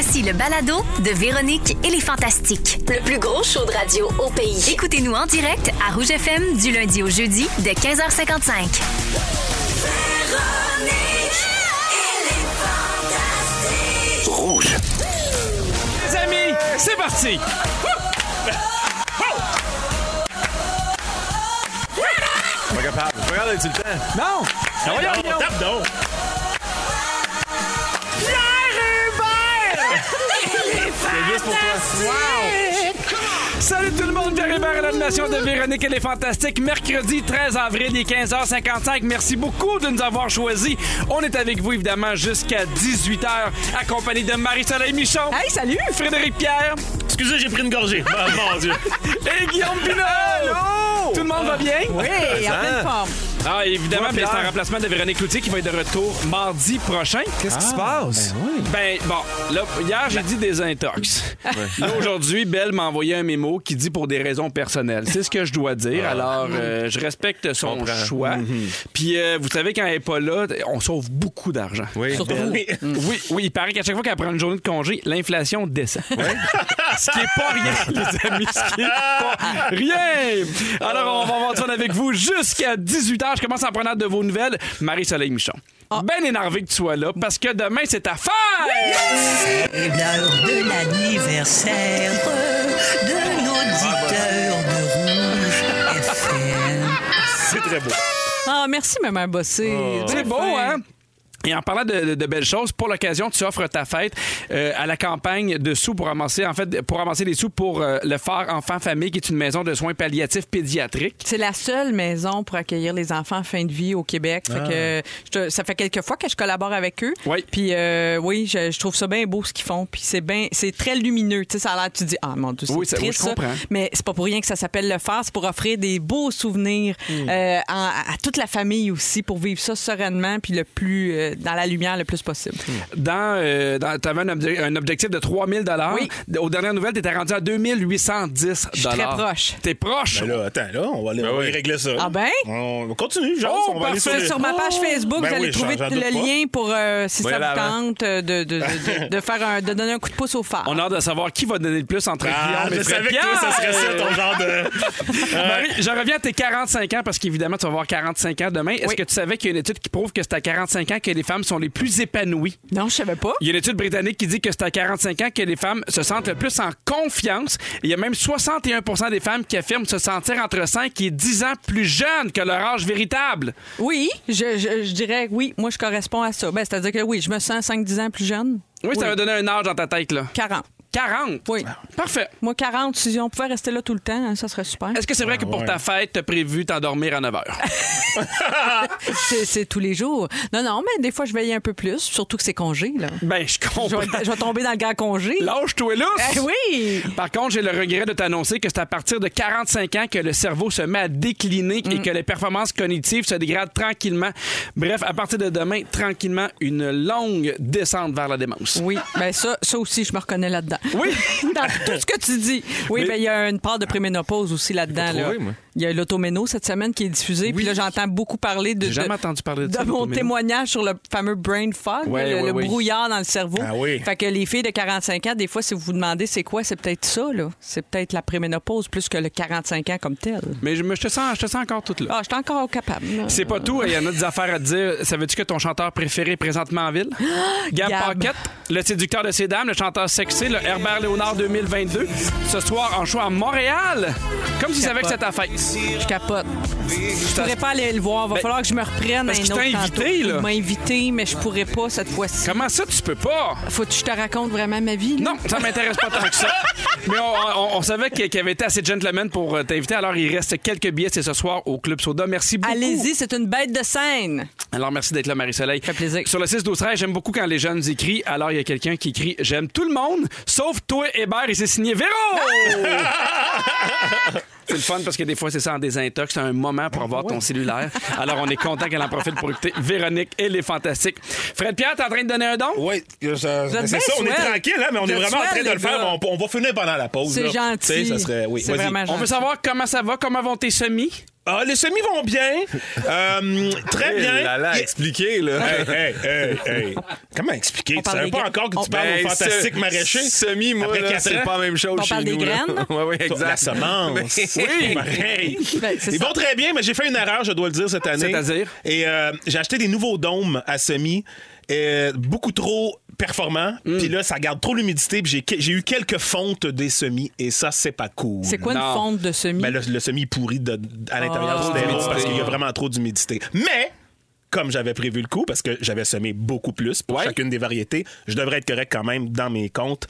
Voici le balado de Véronique et les Fantastiques. Le plus gros show de radio au pays. Écoutez-nous en direct à Rouge FM du lundi au jeudi dès 15h55. Rouge. Les amis, c'est parti! Pas capable. Regarde, tu le temps. Non! Ça va, Non, Guillaume? tape donc. Pour toi. Salut tout le monde, Pierre Hébert à l'animation de Véronique et les Fantastiques. Mercredi 13 avril, il est 15h55. Merci beaucoup de nous avoir choisis. On est avec vous, évidemment, jusqu'à 18h, accompagné de Marie-Soleil Michon. Hey, salut! Frédéric Pierre Excusez, j'ai pris une gorgée. Ah, mon Dieu. et Guillaume Pinot. Tout le monde va bien? Oui, en pleine forme. Ah, évidemment, Toi, ben, c'est Pierre. un remplacement de Véronique Cloutier qui va être de retour mardi prochain. Qu'est-ce qui se passe? Ben, bon, là, hier, j'ai dit des intox. Là, aujourd'hui, Belle m'a envoyé un mémo qui dit pour des raisons personnelles. C'est ce que je dois dire. Alors, euh, je respecte son Comprends. choix. Puis, euh, vous savez, quand elle n'est pas là, on sauve beaucoup d'argent. Oui, Surtout Belle. Oui, oui, il paraît qu'à chaque fois qu'elle prend une journée de congé, l'inflation descend. ce qui est pas rien, les amis. Ce qui est pas rien. Alors, on va avoir ça avec vous jusqu'à 18h. Je commence en prenant de vos nouvelles. Marie-Soleil Michon. Ben énervé que tu sois là parce que demain, c'est ta fête! C'est l'heure de l'anniversaire de l'auditeur de Rouge FM. C'est très beau. Ah, merci, ma mère bossée. C'est beau, hein? Et en parlant de, de- de belles choses, pour l'occasion, tu offres ta fête euh, à la campagne de sous pour ramasser, en fait, pour ramasser des sous pour euh, le Phare Enfants Famille, qui est une maison de soins palliatifs pédiatriques. C'est la seule maison pour accueillir les enfants en fin de vie au Québec. Fait que je te- ça fait quelques fois que je collabore avec eux. Oui. Puis euh, oui, je, je trouve ça bien beau ce qu'ils font. Puis c'est bien, c'est très lumineux. Tu sais, ça a l'air, tu dis, ah mon Dieu, c'est Oui, oui, triste je ça. comprends. Mais c'est pas pour rien que ça s'appelle le phare. C'est pour offrir des beaux souvenirs Hmm. en- à toute la famille aussi, pour vivre ça sereinement puis le plus euh, dans la lumière le plus possible. Dans, euh, dans- t'avais un, obje- un objectif de 3000 dollars. Oui. Aux dernières nouvelles, t'étais rendu à 2810 Je suis très proche. T'es proche. Ben là, attends, là, on va aller, on va y régler ça. Ah ben? On continue, genre, Oh, on va aller sur, parfait. les- Sur ma page Facebook, Ben vous allez oui, trouver j'en- j'en le doute pas. lien pour, euh, si ça vous avant. tente, euh, de, de, de, de faire un, de donner un coup de pouce au phare. On a hâte de savoir qui va donner le plus entre Ah, Guillaume et Fred savais que toi, ça serait ça, ton genre de... Marie, je reviens à tes 45 ans parce qu'évidemment, tu vas avoir 45 ans demain. Est-ce Oui. que tu savais qu'il y a une étude qui prouve que c'est à 45 ans que les femmes sont les plus épanouies? Non, je savais pas. Il y a une étude britannique qui dit que c'est à 45 ans que les femmes se sentent le plus en confiance. Il y a même 61% des femmes qui affirment se sentir entre 5 et 10 ans plus jeunes que leur âge véritable. Oui, je, je, je dirais oui, moi je corresponds à ça. Ben, C'est-à-dire que oui, je me sens 5-10 ans plus jeune. Oui, ça va donner un âge dans ta tête, là. 40. 40? Oui. Parfait. Moi, 40, si on pouvait rester là tout le temps, hein, ça serait super. Est-ce que c'est vrai que pour ouais. ta fête, t'as prévu t'endormir à 9 heures? C'est c'est tous les jours. Non, non, mais des fois, je veille un peu plus, surtout que c'est congé. Là. Ben, je Je comprends. vais, je vais tomber dans le grand congé. Lâche-toi là! Eh oui! Par contre, j'ai le regret de t'annoncer que c'est à partir de 45 ans que le cerveau se met à décliner Mm. et que les performances cognitives se dégradent tranquillement. Bref, à partir de demain, tranquillement, une longue descente vers la démence. Oui, ben ça, ça aussi, je me reconnais là-dedans. Oui. Dans tout ce que tu dis. Oui, Mais- ben il y a une part de préménopause aussi là-dedans. Là. trouvé, moi. Il y a l'automéno cette semaine qui est diffusée. Puis là, j'entends beaucoup parler de, jamais de- entendu parler de de ça, mon témoignage sur le fameux brain fog, Ouais, le, ouais, le ouais. brouillard dans le cerveau. Ah oui. Fait que les filles de 45 ans, des fois, si vous vous demandez c'est quoi, c'est peut-être ça. là. C'est peut-être la préménopause plus que le 45 ans comme tel. Mais je, me- je te sens, je te sens encore toute là. Ah, je suis encore capable. C'est pas tout, il y en a des affaires à te dire. Savais-tu que ton chanteur préféré est présentement en ville? Gab, Gab. Paquette, le séducteur de ces dames, le chanteur sexy, le Herbert Léonard 2022. Ce soir, en choix à Montréal. Comme tu savais que c'était ta fête. Je capote. Je pourrais pas aller le voir. Va Ben, falloir que je me reprenne parce un qu'il autre tantôt. invité, là. Il m'a invité, mais je pourrais pas cette fois-ci. Comment ça, tu peux pas? Faut que je te raconte vraiment ma vie. là? Non, ça m'intéresse pas tant que ça. Mais on, on- on savait qu'il avait été assez gentleman pour euh, t'inviter. Alors, il reste quelques billets, c'est ce soir au Club Soda. Merci beaucoup. Allez-y, c'est une bête de scène. Alors, merci d'être là, Marie-Soleil. fait plaisir. Sur le 6 12 13 j'aime beaucoup quand les jeunes écrivent. Alors, il y a quelqu'un qui écrit J'aime tout le monde, sauf toi, Hébert, et c'est signé Véro! C'est le fun parce que des fois, c'est ça en désintox. C'est un moment pour avoir ton cellulaire. Alors, on est content qu'elle en profite pour écouter Véronique et les Fantastiques. Fred Pierre, t'es en train de donner un don? Oui, c'est ça, on est tranquille, hein, mais on est vraiment en train de le faire. On, va finir pendant la pause. C'est gentil. Ça serait. Oui, On veut savoir comment ça va, comment vont tes semis? Ah, les semis vont bien. Euh, très bien. Là, là, Il- expliqué, là. Hey, hey, hey, hey. Comment expliquer? Tu parle savais pas gra- encore que on- tu parles Ben, aux fantastiques se- maraîchers? Semi, moi, Après là, quatre c'est pas la même chose On chez parle des nous. là. graines? Ouais, oui, La exact. semence. Oui. Pareil. Ben, Ils vont très bien, mais j'ai fait une erreur, je dois le dire, cette année. C'est-à-dire? Et euh, j'ai acheté des nouveaux dômes à semis, euh, beaucoup trop performants. Mm. Puis là, ça garde trop l'humidité. Puis j'ai, j'ai eu quelques fontes des semis, et ça, c'est pas cool. C'est quoi une Non. fonte de semis? Ben, le, le semi pourri de- à l'intérieur Ah. du terreau d'humidité. parce qu'il y a vraiment trop d'humidité. Mais, comme j'avais prévu le coup, parce que j'avais semé beaucoup plus pour Ouais. chacune des variétés, je devrais être correct quand même dans mes comptes.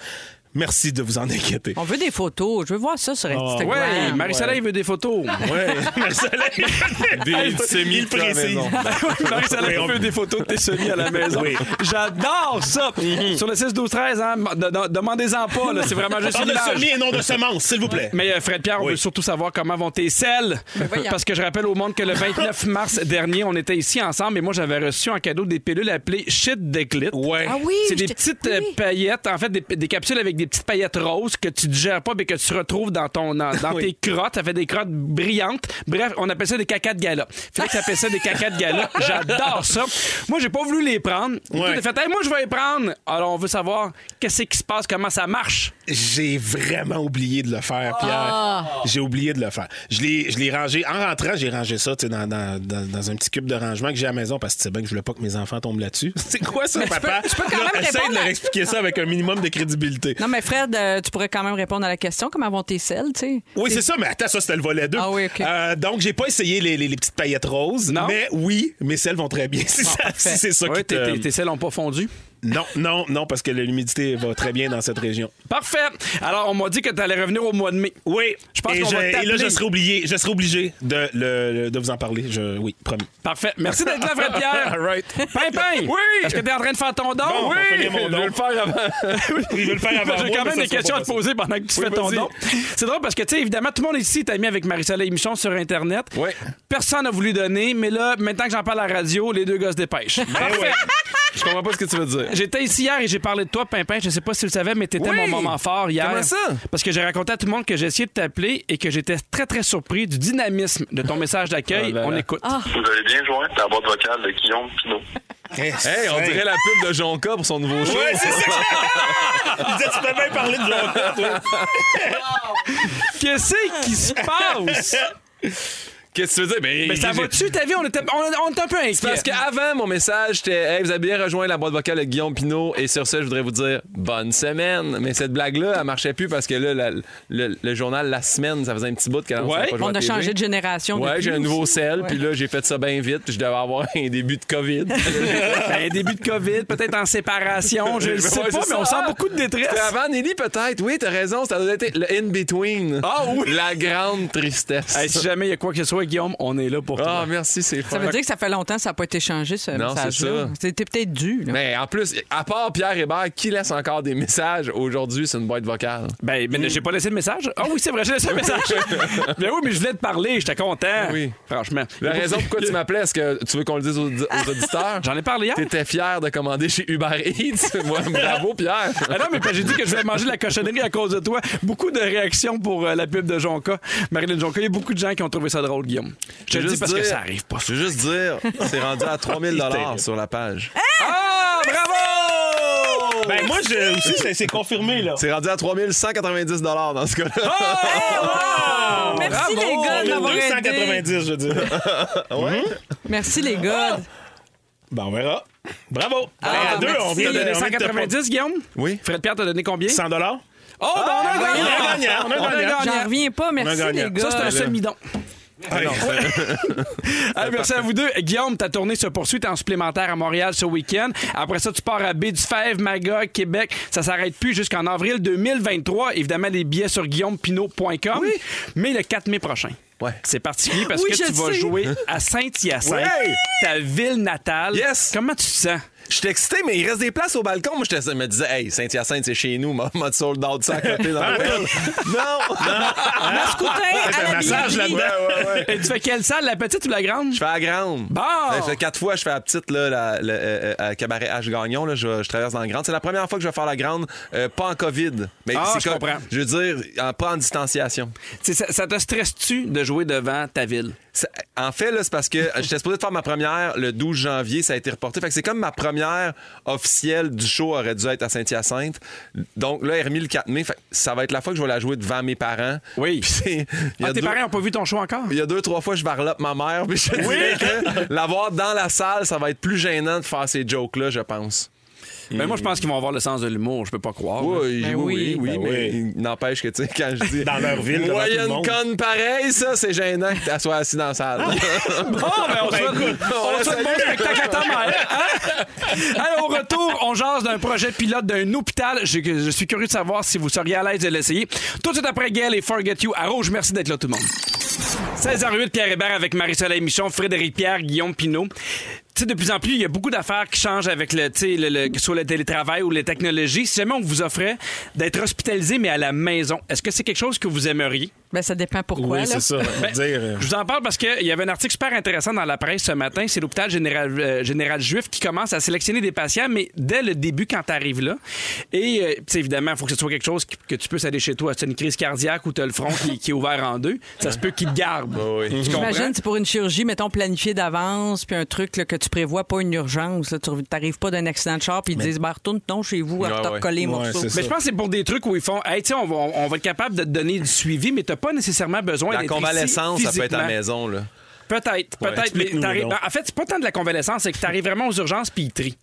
Merci de vous en inquiéter. On veut des photos. Je veux voir ça sur Instagram. Ouais, Marie-Soleil veut des photos. Ouais, Marcel, Des semis de la précise. maison. Marie-Soleil Oui, on- veut des photos de tes semis à la maison. Oui. J'adore ça. Sur le 6 12 13 hein, de- de- demandez-en pas, c'est vraiment juste parle une de semis et non de semences, s'il vous plaît. Mais euh, Fred Pierre, on Oui. veut surtout savoir comment vont tes selles. voyons. Parce que je rappelle au monde que le 29 mars dernier, on était ici ensemble et moi j'avais reçu en cadeau des pilules appelées Shit Declit. Ouais. Ah oui, C'est des petites euh, oui. paillettes, en fait, des, des capsules avec des petites paillettes roses que tu digères pas, mais que tu retrouves dans ton dans, dans Oui. tes crottes. Ça fait des crottes brillantes. Bref, on appelle ça des cacas de gala. Félix appelle ça des cacas de gala. J'adore ça. Moi, j'ai pas voulu les prendre. Et Ouais. Toi, t'as fait, Hey, moi, je vais les prendre. Alors, on veut savoir qu'est-ce qui se passe, comment ça marche. J'ai vraiment oublié de le faire, Pierre. Ah. J'ai oublié de le faire. Je l'ai, je l'ai rangé. En rentrant, j'ai rangé ça tu sais, dans, dans, dans, dans un petit cube de rangement que j'ai à la maison parce que c'est bien que je voulais pas que mes enfants tombent là-dessus. C'est quoi ça, papa? peux- tu peux quand Là, même essaye de leur expliquer ça avec un minimum de crédibilité. Non, mais Fred, euh, tu pourrais quand même répondre à la question. Comment vont tes selles, tu sais? Oui, c'est ça, mais attends, ça, c'était le volet 2. Ah oui, OK. donc, j'ai pas essayé les, les- les petites paillettes roses. Non? Mais oui, mes selles vont très bien. Si, ça- si c'est ça Ouais, qui te... tes selles n'ont pas fondu? Non, non, non, parce que l'humidité va très bien dans cette région. Parfait. Alors, on m'a dit que tu allais revenir au mois de mai. Oui, Je pense et, qu'on je- va et là, je serai obligé, je serai obligé de, le- de vous en parler. Je, oui, promis. Parfait. Merci d'être là, Fred Pierre. All right. Pimpin! Oui! Est-ce que tu es en train de faire ton don? Bon, Je don. veux le faire avant. Il veut le faire avant J'ai quand même des questions à te poser pendant que tu fais ton don. C'est drôle parce que, tu sais, évidemment, tout le monde ici est ami avec Marie-Soleil Michon sur Internet. Oui. Personne n'a voulu donner, mais là, maintenant que j'en parle à la radio, les deux gars se dépêchent. Parfait. ouais. Je comprends pas ce que tu veux dire. J'étais ici hier et j'ai parlé de toi, Pimpin. Je sais pas si tu le savais, mais t'étais Oui. mon moment fort hier. Comment ça? Parce que j'ai raconté à tout le monde que j'ai essayé de t'appeler et que j'étais très, très surpris du dynamisme de ton message d'accueil. Là. On écoute. Vous avez bien joint la boîte vocale de Guillaume Pinot. Hey, on dirait la pub de Jonca pour son nouveau show. Ouais, c'est ça. Il disait, tu peux bien parler de Jonca, toi. Qu'est-ce qui se passe? Qu'est-ce que tu veux dire? Ben, Mais ça va-tu, ta vie? On était, on, on était un peu inquiets. C'est parce qu'avant, mon message, c'était Hey, vous avez bien rejoint la boîte vocale de Guillaume Pinot. Et sur ça, je voudrais vous dire bonne semaine. Mais cette blague-là, elle marchait plus parce que là, la- le, le journal La Semaine, ça faisait un petit bout qu'elle Ouais. pas On a TV. changé de génération. Ouais, j'ai un nouveau sel, puis là, j'ai fait ça bien vite, puis je devais avoir un début de COVID. Ben, début de COVID, peut-être en séparation, je ne sais c'est pas, mais ça. on sent beaucoup de détresse. C'était avant Nelly, peut-être. Oui, t'as raison, ça doit être le in-between. Ah oui. La grande tristesse. Hey, si jamais il y a quoi que ce soit, Guillaume, on est là pour Ah, toi. merci, c'est Ça veut dire que ça fait longtemps que ça n'a pas été changé, ce Non, c'est message-là. ça. C'était peut-être dû. là. Mais en plus, à part Pierre Hébert, qui laisse encore des messages aujourd'hui sur une boîte vocale? Ben, mais j'ai pas laissé de message. Ah oui, c'est vrai, j'ai laissé un message. ben oui, mais je voulais te parler, j'étais content. Oui. Franchement. La raison pourquoi tu m'appelais, est-ce que tu veux qu'on le dise aux, aux auditeurs? J'en ai parlé hier. T'étais fier de commander chez Uber Eats? Moi, bravo, Pierre. Ah non, mais j'ai dit que je voulais manger de la cochonnerie à cause de toi. Beaucoup de réactions pour euh, la pub de Jonca. Marilyn Jonca, il y a beaucoup de gens qui ont trouvé ça drôle, Guillaume. Je te le dis parce que ça arrive pas. Je veux juste dire, c'est rendu à 3000 sur la page. Ah, bravo! Ben, moi, je, aussi, c'est- confirmé, là. C'est rendu à 3190 dans ce cas-là. Oh! Merci les gars de m'avoir aidé. 290, je veux dire. Merci les gars. Ben, on verra. Bravo. Ben, Ah, à deux, merci. on vient de te 190, Guillaume? Oui. Fred Pierre t'a donné combien? 100 dollars. Oh, ben on a un On a un gagnant! On a un gagnant. J'en reviens pas. Merci les gars. Ça, c'est un semi-don. Hey, Hey, merci à vous deux. Guillaume, ta tournée se poursuit. T'es en supplémentaire à Montréal ce week-end. Après ça, tu pars à Baie du Fèvre, Magog, Québec. Ça s'arrête plus jusqu'en avril 2023. Évidemment, les billets sur guillaumepinot.com. Mais le 4 mai prochain. Ouais. C'est particulier parce Oui, que tu vas jouer à Saint-Hyacinthe, Ouais. ta ville natale. Yes. Comment tu te sens? Je suis excité, mais il reste des places au balcon. Moi, je me disais, hey, Saint-Hyacinthe, c'est chez nous. M'a sold out ça à côté dans le Non! Mascoutin à un la massage là-dedans. Et tu fais quelle salle, la petite ou la grande? Je fais la grande. Bon. Ben, je fais quatre fois, je fais la petite, là, la, le, euh, euh, cabaret H Gagnon. Là, je, je traverse dans la grande. C'est la première fois que je vais faire la grande, euh, pas en COVID. Mais Ah, c'est je comme- comprends. Je veux dire, en- pas en distanciation. Tu sais, Ça, ça te stresse-tu de jouer devant ta ville? Ça- en fait, là, c'est parce que j'étais supposé de faire ma première le 12 janvier, ça a été reporté. Fait que c'est comme ma première officielle du show aurait dû être à Saint-Hyacinthe. Donc là, elle est remis le 4 mai. Fait ça va être la fois que je vais la jouer devant mes parents. Oui. Puis c'est- il y a Ah, tes deux- parents n'ont pas vu ton show encore? il y a deux, trois fois, je varlope ma mère. Puis je dirais que l'avoir dans la salle, ça va être plus gênant de faire ces jokes-là, je pense. Ben, moi, je pense qu'ils vont avoir le sens de l'humour. Je peux pas croire. Oui, Ben oui, oui, oui. Ben mais oui. n'empêche que, tu sais, quand je dis. Dans leur ville, devant tout le une monde. conne pareille, ça, c'est gênant que assis dans la salle. Bon, ben, on souhaite, on souhaite bon spectacle à ta mère. Hein? Alors, au retour, on jase d'un projet pilote d'un hôpital. Je, je suis curieux de savoir si vous seriez à l'aise de l'essayer. Tout de suite après Gail et Forget You à Rouge. Merci d'être là, tout le monde. 16h08, Pierre Hébert avec Marie-Soleil Michon, Frédéric Pierre, Guillaume Pinot. Tu sais, de plus en plus, il y a beaucoup d'affaires qui changent avec le, tu sais, le, le- soit télétravail ou les technologies. Si jamais on vous offrait d'être hospitalisé, mais à la maison, est-ce que c'est quelque chose que vous aimeriez? Ben, ça dépend pourquoi. Oui, là. c'est ça. dire, euh, Je vous en parle parce qu'il y avait un article super intéressant dans la presse ce matin. C'est l'hôpital général, euh, général juif qui commence à sélectionner des patients, mais dès le début, quand tu arrives là. Et, euh, évidemment, il faut que ce soit quelque chose que tu puisses aller chez toi. C'est une crise cardiaque ou tu as le front qui, qui est ouvert en deux. Ça se peut qu'il te garde. oui. J'imagine, c'est pour une chirurgie, mettons, planifiée d'avance, puis un truc là, que tu prévois, pas une urgence. Là, tu n'arrives pas d'un accident de char, puis ils te disent, ben, retourne ton chez vous, à Ouais, te ouais. recoller les Ouais, morceaux. c'est ça. Mais je pense que c'est pour des trucs où ils font, hey, tu sais, on va, on va être capable de te donner du suivi, mais tu pas nécessairement besoin La d'être convalescence, ici ça peut être à la maison, là. Peut-être, peut-être. mais ben, en fait, c'est pas tant de la convalescence, c'est que tu arrives vraiment aux urgences puis ils trient.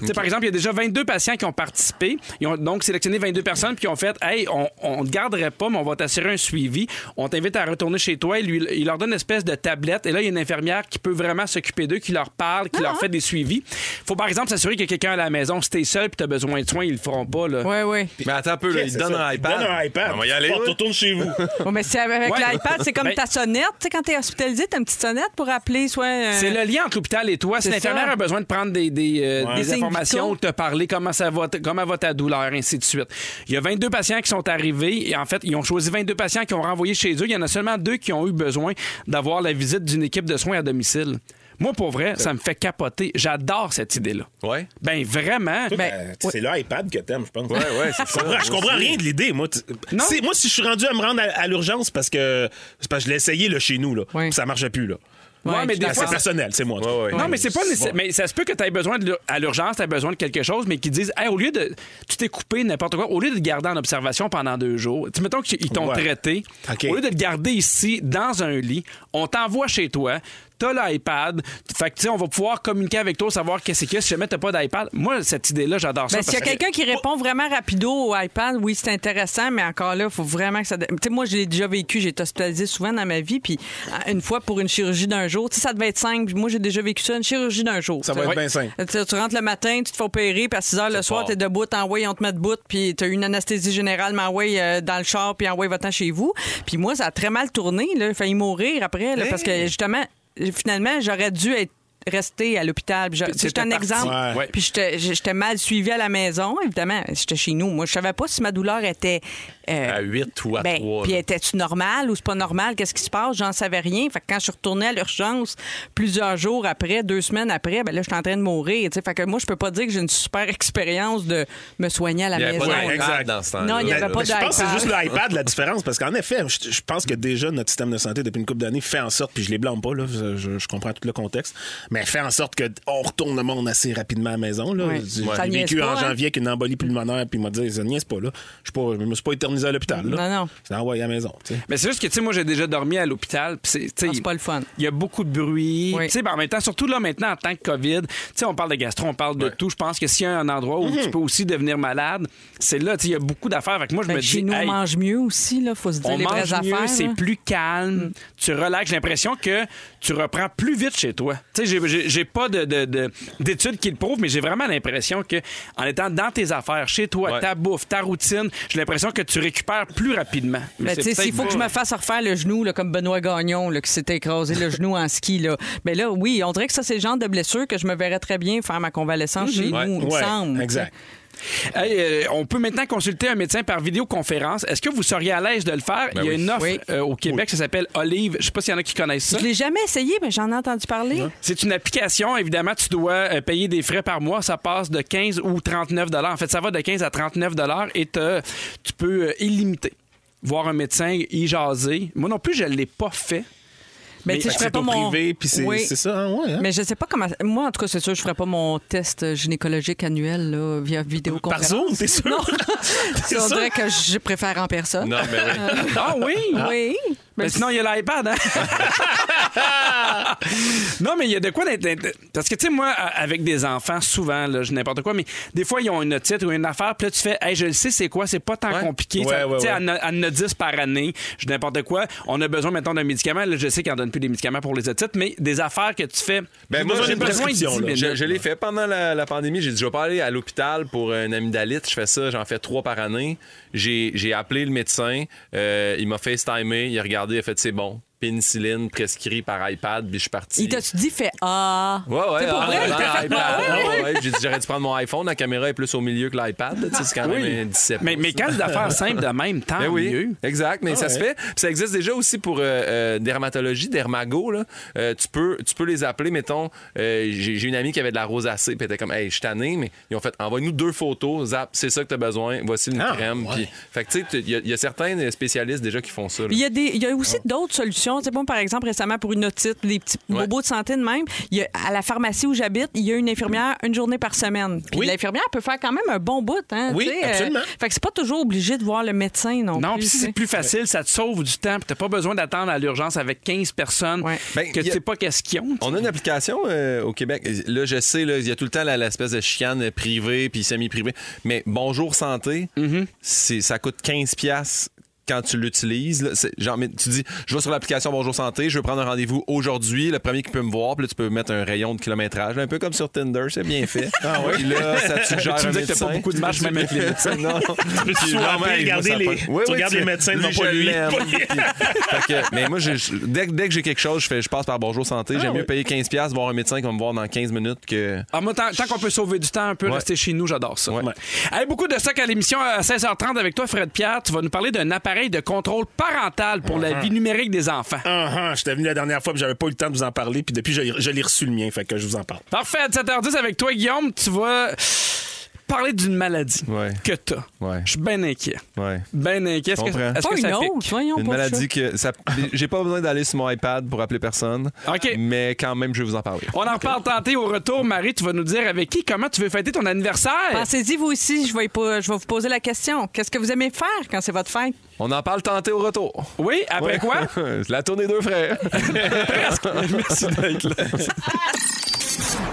Tu sais, Par exemple, il y a déjà 22 patients qui ont participé. Ils ont donc sélectionné 22 personnes puis ils ont fait Hey, on, on te garderait pas, mais on va t'assurer un suivi. On t'invite à retourner chez toi. Il, lui, il leur donne une espèce de tablette. Et là, il y a une infirmière qui peut vraiment s'occuper d'eux, qui leur parle, qui leur fait des suivis. faut par exemple s'assurer qu'il y a quelqu'un à la maison. Si t'es seul puis t'as besoin de soins, ils le feront pas. Là. Oui, oui. Mais attends un peu, là, il c'est donne ça? un iPad. Donne un iPad. On va y aller. Oh, là. tu retournes chez vous. Bon, mais c'est avec Ouais. l'iPad, c'est comme Ben- ta sonnette. Tu sais, quand t'es hospitalisé, t'as une petite sonnette pour appeler soit. euh, C'est le lien entre l'hôpital et toi. Si l'infirmière a besoin de prendre des, des, euh, Ouais. Des informations, te parler comment ça va, comment va ta douleur, ainsi de suite. Il y a 22 patients qui sont arrivés et en fait, ils ont choisi 22 patients qui ont renvoyé chez eux. Il y en a seulement deux qui ont eu besoin d'avoir la visite d'une équipe de soins à domicile. Moi, pour vrai, ça me fait capoter. J'adore cette idée-là. Ouais. Ben vraiment. Ben, C'est l'iPad que t'aimes, je pense. Ouais, ouais, c'est Je comprends, je comprends rien de l'idée, moi. Non. Moi, si je suis rendu à me rendre à, à l'urgence parce que, c'est parce que je l'ai essayé là, chez nous, là, Oui. puis ça marchait plus. Là. Ouais, Ouais, mais je des fois, c'est personnel, c'est moi. Ouais, ouais. Non, mais c'est pas nécessaire. Mais ça se peut que tu aies besoin de, à l'urgence, tu as besoin de quelque chose, mais qu'ils disent, Hey, au lieu de. Tu t'es coupé n'importe quoi, au lieu de te garder en observation pendant deux jours, tu mettons qu'ils t'ont Ouais. traité, au lieu de te garder ici, dans un lit, on t'envoie chez toi. T'as l'iPad. Fait que, tu sais, on va pouvoir communiquer avec toi, savoir qu'est-ce qu'il y a si jamais t'as pas d'iPad. Moi, cette idée-là, j'adore ça. Ben, s'il y a que- quelqu'un qui répond vraiment rapido au iPad, oui, c'est intéressant, mais encore là, il faut vraiment que ça. Tu sais, moi, j'ai déjà vécu, j'ai été hospitalisée souvent dans ma vie, puis euh, une fois pour une chirurgie d'un jour, tu sais, ça devait être simple. Moi, j'ai déjà vécu ça, une chirurgie d'un jour. Ça va être bien simple. Tu, tu rentres le matin, tu te fais opérer, puis à 6 heures le soir, t'es debout, t'envoies, on te met debout, puis t'as eu une anesthésie générale, m'envoie euh, dans le char, puis envoie va-t'en chez vous. Puis moi, ça a très mal tourné, là. J'ai failli mourir après, là, parce que justement, finalement, j'aurais dû être resté à l'hôpital. J'étais un parti. exemple. Ouais. Puis j'étais j'étais mal suivi à la maison, évidemment. J'étais chez nous. Moi, je savais pas si ma douleur était. euh, À 8 ou à ben, 3. Puis était-tu normal ou c'est pas normal? Qu'est-ce qui se passe? J'en savais rien. Fait que quand je suis retournée à l'urgence plusieurs jours après, deux semaines après, ben là, j'étais en train de mourir. tu sais. Fait que moi, je peux pas dire que j'ai une super expérience de me soigner à la Il n'y avait maison. pas Ouais, d'iPad exact. dans ce temps-là. Non, il y avait pas Mais je pense que c'est d'iPad. juste l'iPad la différence parce qu'en effet, je, je pense que déjà notre système de santé depuis une couple d'années fait en sorte, puis je les blâme pas, là, je comprends tout le contexte, mais fait en sorte qu'on retourne le monde assez rapidement à la maison. Là. Ouais. J'ai vécu pas, en hein? janvier avec une embolie pulmonaire, puis il m'a dit, ça niaise pas, là. Je suis pas- je me suis pas éternisé à l'hôpital. là. Non, non. C'est envoyé à la maison. tu sais. Mais c'est juste que, tu sais, moi, j'ai déjà dormi à l'hôpital. c'est, Ah, c'est pas le fun. Il y a beaucoup de bruit. Oui. Tu sais, ben, en même temps, surtout là, maintenant, en tant que COVID, tu sais, on parle de gastro, on parle de tout. Je pense que s'il y a un endroit où tu peux aussi devenir malade, c'est là, tu sais, il y a beaucoup d'affaires. Fait que moi, je Ben, me chez dis, nous, hey, on mange mieux aussi, là. Faut se dire on les vraies mange mieux, affaires. c'est. Mm. plus calme, tu relaxes. J'ai l'impression que tu reprends plus vite chez toi. Tu sais, j'ai- pas de- de- de- d'études qui le prouvent, mais j'ai vraiment l'impression que en étant dans tes affaires, chez toi, Ouais. ta bouffe, ta routine, j'ai l'impression que tu récupères plus rapidement. Mais Ben, tu sais, s'il faut que je me fasse refaire le genou, là, comme Benoît Gagnon, là, qui s'était écrasé le genou en ski, là. Ben là, oui, on dirait que ça, c'est le genre de blessure que je me verrais très bien faire ma convalescence chez Ouais. nous, il me Ouais, semble. exact. Hey, euh, on peut maintenant consulter un médecin par vidéoconférence. Est-ce que vous seriez à l'aise de le faire? Ben Il y a oui. une offre Oui. euh, au Québec, ça s'appelle Olive. Je sais pas s'il y en a qui connaissent ça. Je l'ai jamais essayé, mais j'en ai entendu parler. C'est une application. Évidemment, tu dois euh, payer des frais par mois. Ça passe de 15 ou 39 En fait, ça va de 15 à 39 et tu peux euh, illimité voir un médecin y jaser. Moi non plus, je ne l'ai pas fait. Mais tu sais, je ferais c'est pas mon. privé, puis c'est Oui. c'est ça, hein, ouais. hein? Mais je sais pas comment. Moi, en tout cas, c'est sûr, je ferais pas mon test gynécologique annuel là, via vidéoconférence. Par Zoom, t'es sûr? Non. Sûr? dirait que je préfère en personne. Non, mais oui. Ah oui? Oui. Mais sinon, il y a l'iPad. hein? non, mais il y a de quoi d'être. Parce que, tu sais, moi, avec des enfants, souvent, là, je n'importe quoi, mais des fois, ils ont une titre ou une affaire, puis là, tu fais, hey, je le sais, c'est quoi, c'est pas tant Ouais. compliqué. Ouais, tu sais, en a- elle en a 10 par année, je n'importe quoi. On a besoin, maintenant d'un médicament. Là, je sais qu'ils en donnent plus des médicaments pour les otites, mais des affaires que tu fais. Ben, moi, j'ai besoin de prescription, 10 là. minutes. Je, je l'ai fait pendant la, la pandémie. J'ai dit, je vais pas aller à l'hôpital pour une amygdalite. Je fais ça, j'en fais trois par année. J'ai j'ai appelé le médecin. euh, il m'a FaceTimé. Il a regardé, il a fait, c'est bon. Pénicilline prescrit par iPad, puis je suis parti. Il t'a-tu dit, fait Ah. Ouais, ouais, ah, vrai? iPad. Ouais, ouais, Ouais, ouais. J'ai dit, j'aurais dû prendre mon iPhone. La caméra est plus au milieu que l'iPad. C'est quand même Oui. un 17 Mais, mais quand c'est d'affaires simples de même, tant Ben oui, mieux. exact. Mais Ah ça se fait. Puis ça existe déjà aussi pour euh, euh, dermatologie, dermago. Là. Euh, tu, peux, tu peux les appeler, mettons. euh, J'ai une amie qui avait de la rosacée, puis elle était comme, hey, je suis tanné, mais ils ont fait, envoie-nous deux photos, zap, c'est ça que tu as besoin, voici une Ah, crème. Puis, fait que tu sais, il y, a- il y a certains spécialistes déjà qui font ça. Il y, a des, il y a aussi d'autres solutions. Tu sais, moi, par exemple, récemment, pour une otite, des petits Ouais. bobos de santé de même, il y a, à la pharmacie où j'habite, il y a une infirmière une journée par semaine. Puis Oui. l'infirmière peut faire quand même un bon bout. Hein, Oui, tu sais, absolument. fait que c'est pas toujours obligé de voir le médecin non, Non, plus. puis si tu sais. c'est plus facile, ça te sauve du temps, puis t'as pas besoin d'attendre à l'urgence avec 15 personnes Ouais. Ben, que tu sais pas qu'est-ce qu'ils ont. On a une application euh, au Québec. Là, je sais, là, il y a tout le temps la- l'espèce de chicane privée puis semi-privée. Mais Bonjour Santé, c'est, ça coûte 15$ piastres quand tu l'utilises. Genre, tu dis, je vais sur l'application Bonjour Santé, je veux prendre un rendez-vous aujourd'hui, le premier qui peut me voir, puis là, tu peux mettre un rayon de kilométrage, un peu comme sur Tinder, c'est bien fait. Ah oui? Puis là, ça te suggère Tu me dis que t'as pas beaucoup de matchs, même avec les médecins. non. mais, regarder les- pogne. Oui, tu oui, regardes les médecins, non, pas lui. mais moi, dès, que- dès que j'ai quelque chose, je, fais, je passe par Bonjour Santé. J'aime oui. mieux payer 15$, piastres, voir un médecin qui va me voir dans 15 minutes que. Ah, moi, tant, tant qu'on peut sauver du temps, un peu rester chez nous, j'adore ça. Beaucoup de ça qu'à l'émission à 16h30 avec toi, Fred Pierre. Tu vas nous parler d'un appareil de contrôle parental pour la vie numérique des enfants. Ah, ah, J'étais venu la dernière fois, puis j'avais pas eu le temps de vous en parler, puis depuis, je, je l'ai reçu le mien, fait que je vous en parle. Parfait, à 7h10 avec toi, Guillaume, tu vas parler d'une maladie Ouais. que t'as. Ouais. Je suis bien inquiet. Ouais. Ben inquiet. Est-ce que, est-ce Pas que ça une pique? autre, voyons Une maladie que. ça- J'ai pas besoin d'aller sur mon iPad pour appeler personne. OK. Mais quand même, je vais vous en parler. On en reparle tenter au retour. Marie, tu vas nous dire avec qui, comment tu veux fêter ton anniversaire? Pensez-y, vous aussi, je vais, je vais vous poser la question. Qu'est-ce que vous aimez faire quand c'est votre fête? On en parle tenter au retour. Oui, après Ouais. quoi? La tournée deux frères. Merci d'être là.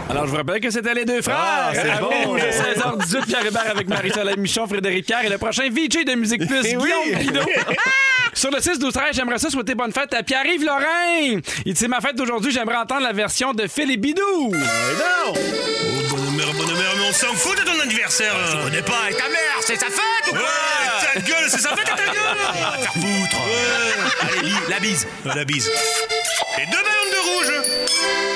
Alors, je vous rappelle que c'était les deux frères. Ah, c'est À bon. Rouge, 16h18, Pierre Hébert avec Marie-Soleil Michon, Frédéric Pierre et le prochain VJ de Musique Plus, Eh oui. Guillaume Pinault. Sur le 6 12 13 j'aimerais ça souhaiter bonne fête à Pierre-Yves Lorrain. Il dit c'est ma fête d'aujourd'hui, j'aimerais entendre la version de Philippe Bidou. Oh, bonne mère, bonne mère, mais on s'en fout de ton anniversaire. Je connais pas. Et ta mère, c'est sa fête ou quoi? Ta gueule, c'est sa fête et ta gueule Faire foutre. Allez, bi- la bise. La bise. Et deux ballons de rouge.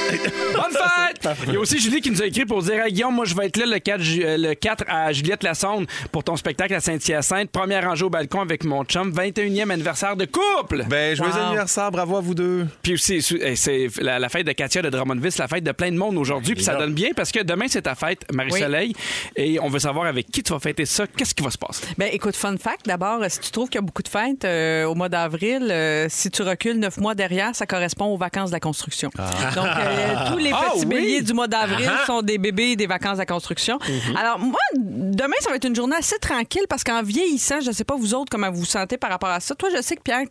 Bonne fête! Il y a aussi Julie qui nous a écrit pour dire Hey, Guillaume, moi je vais être là le 4, ju- euh, le 4 à Juliette Lassonde pour ton spectacle à Saint-Hyacinthe. Première rangée au balcon avec mon chum, 21e anniversaire de couple. Ben, joyeux Wow. anniversaire, bravo à vous deux. Puis aussi, eh, c'est la, la fête de Katia de Drummondville, c'est la fête de plein de monde aujourd'hui. Puis ça donne bien parce que demain, c'est ta fête, Marie-Soleil. Et on veut savoir avec qui tu vas fêter ça. Qu'est-ce qui va se passer? Ben, écoute, fun fact, d'abord, si tu trouves qu'il y a beaucoup de fêtes euh, au mois d'avril, euh, si tu recules neuf mois derrière, ça correspond aux vacances de la construction. Donc, euh, tous les Ah, petits béliers du mois d'avril sont des bébés des vacances de la construction. Alors, moi, demain, ça va être une journée assez tranquille parce qu'en vieillissant, je ne sais pas vous autres comment vous vous sentez par rapport à ça. Toi, je sais que Pierre,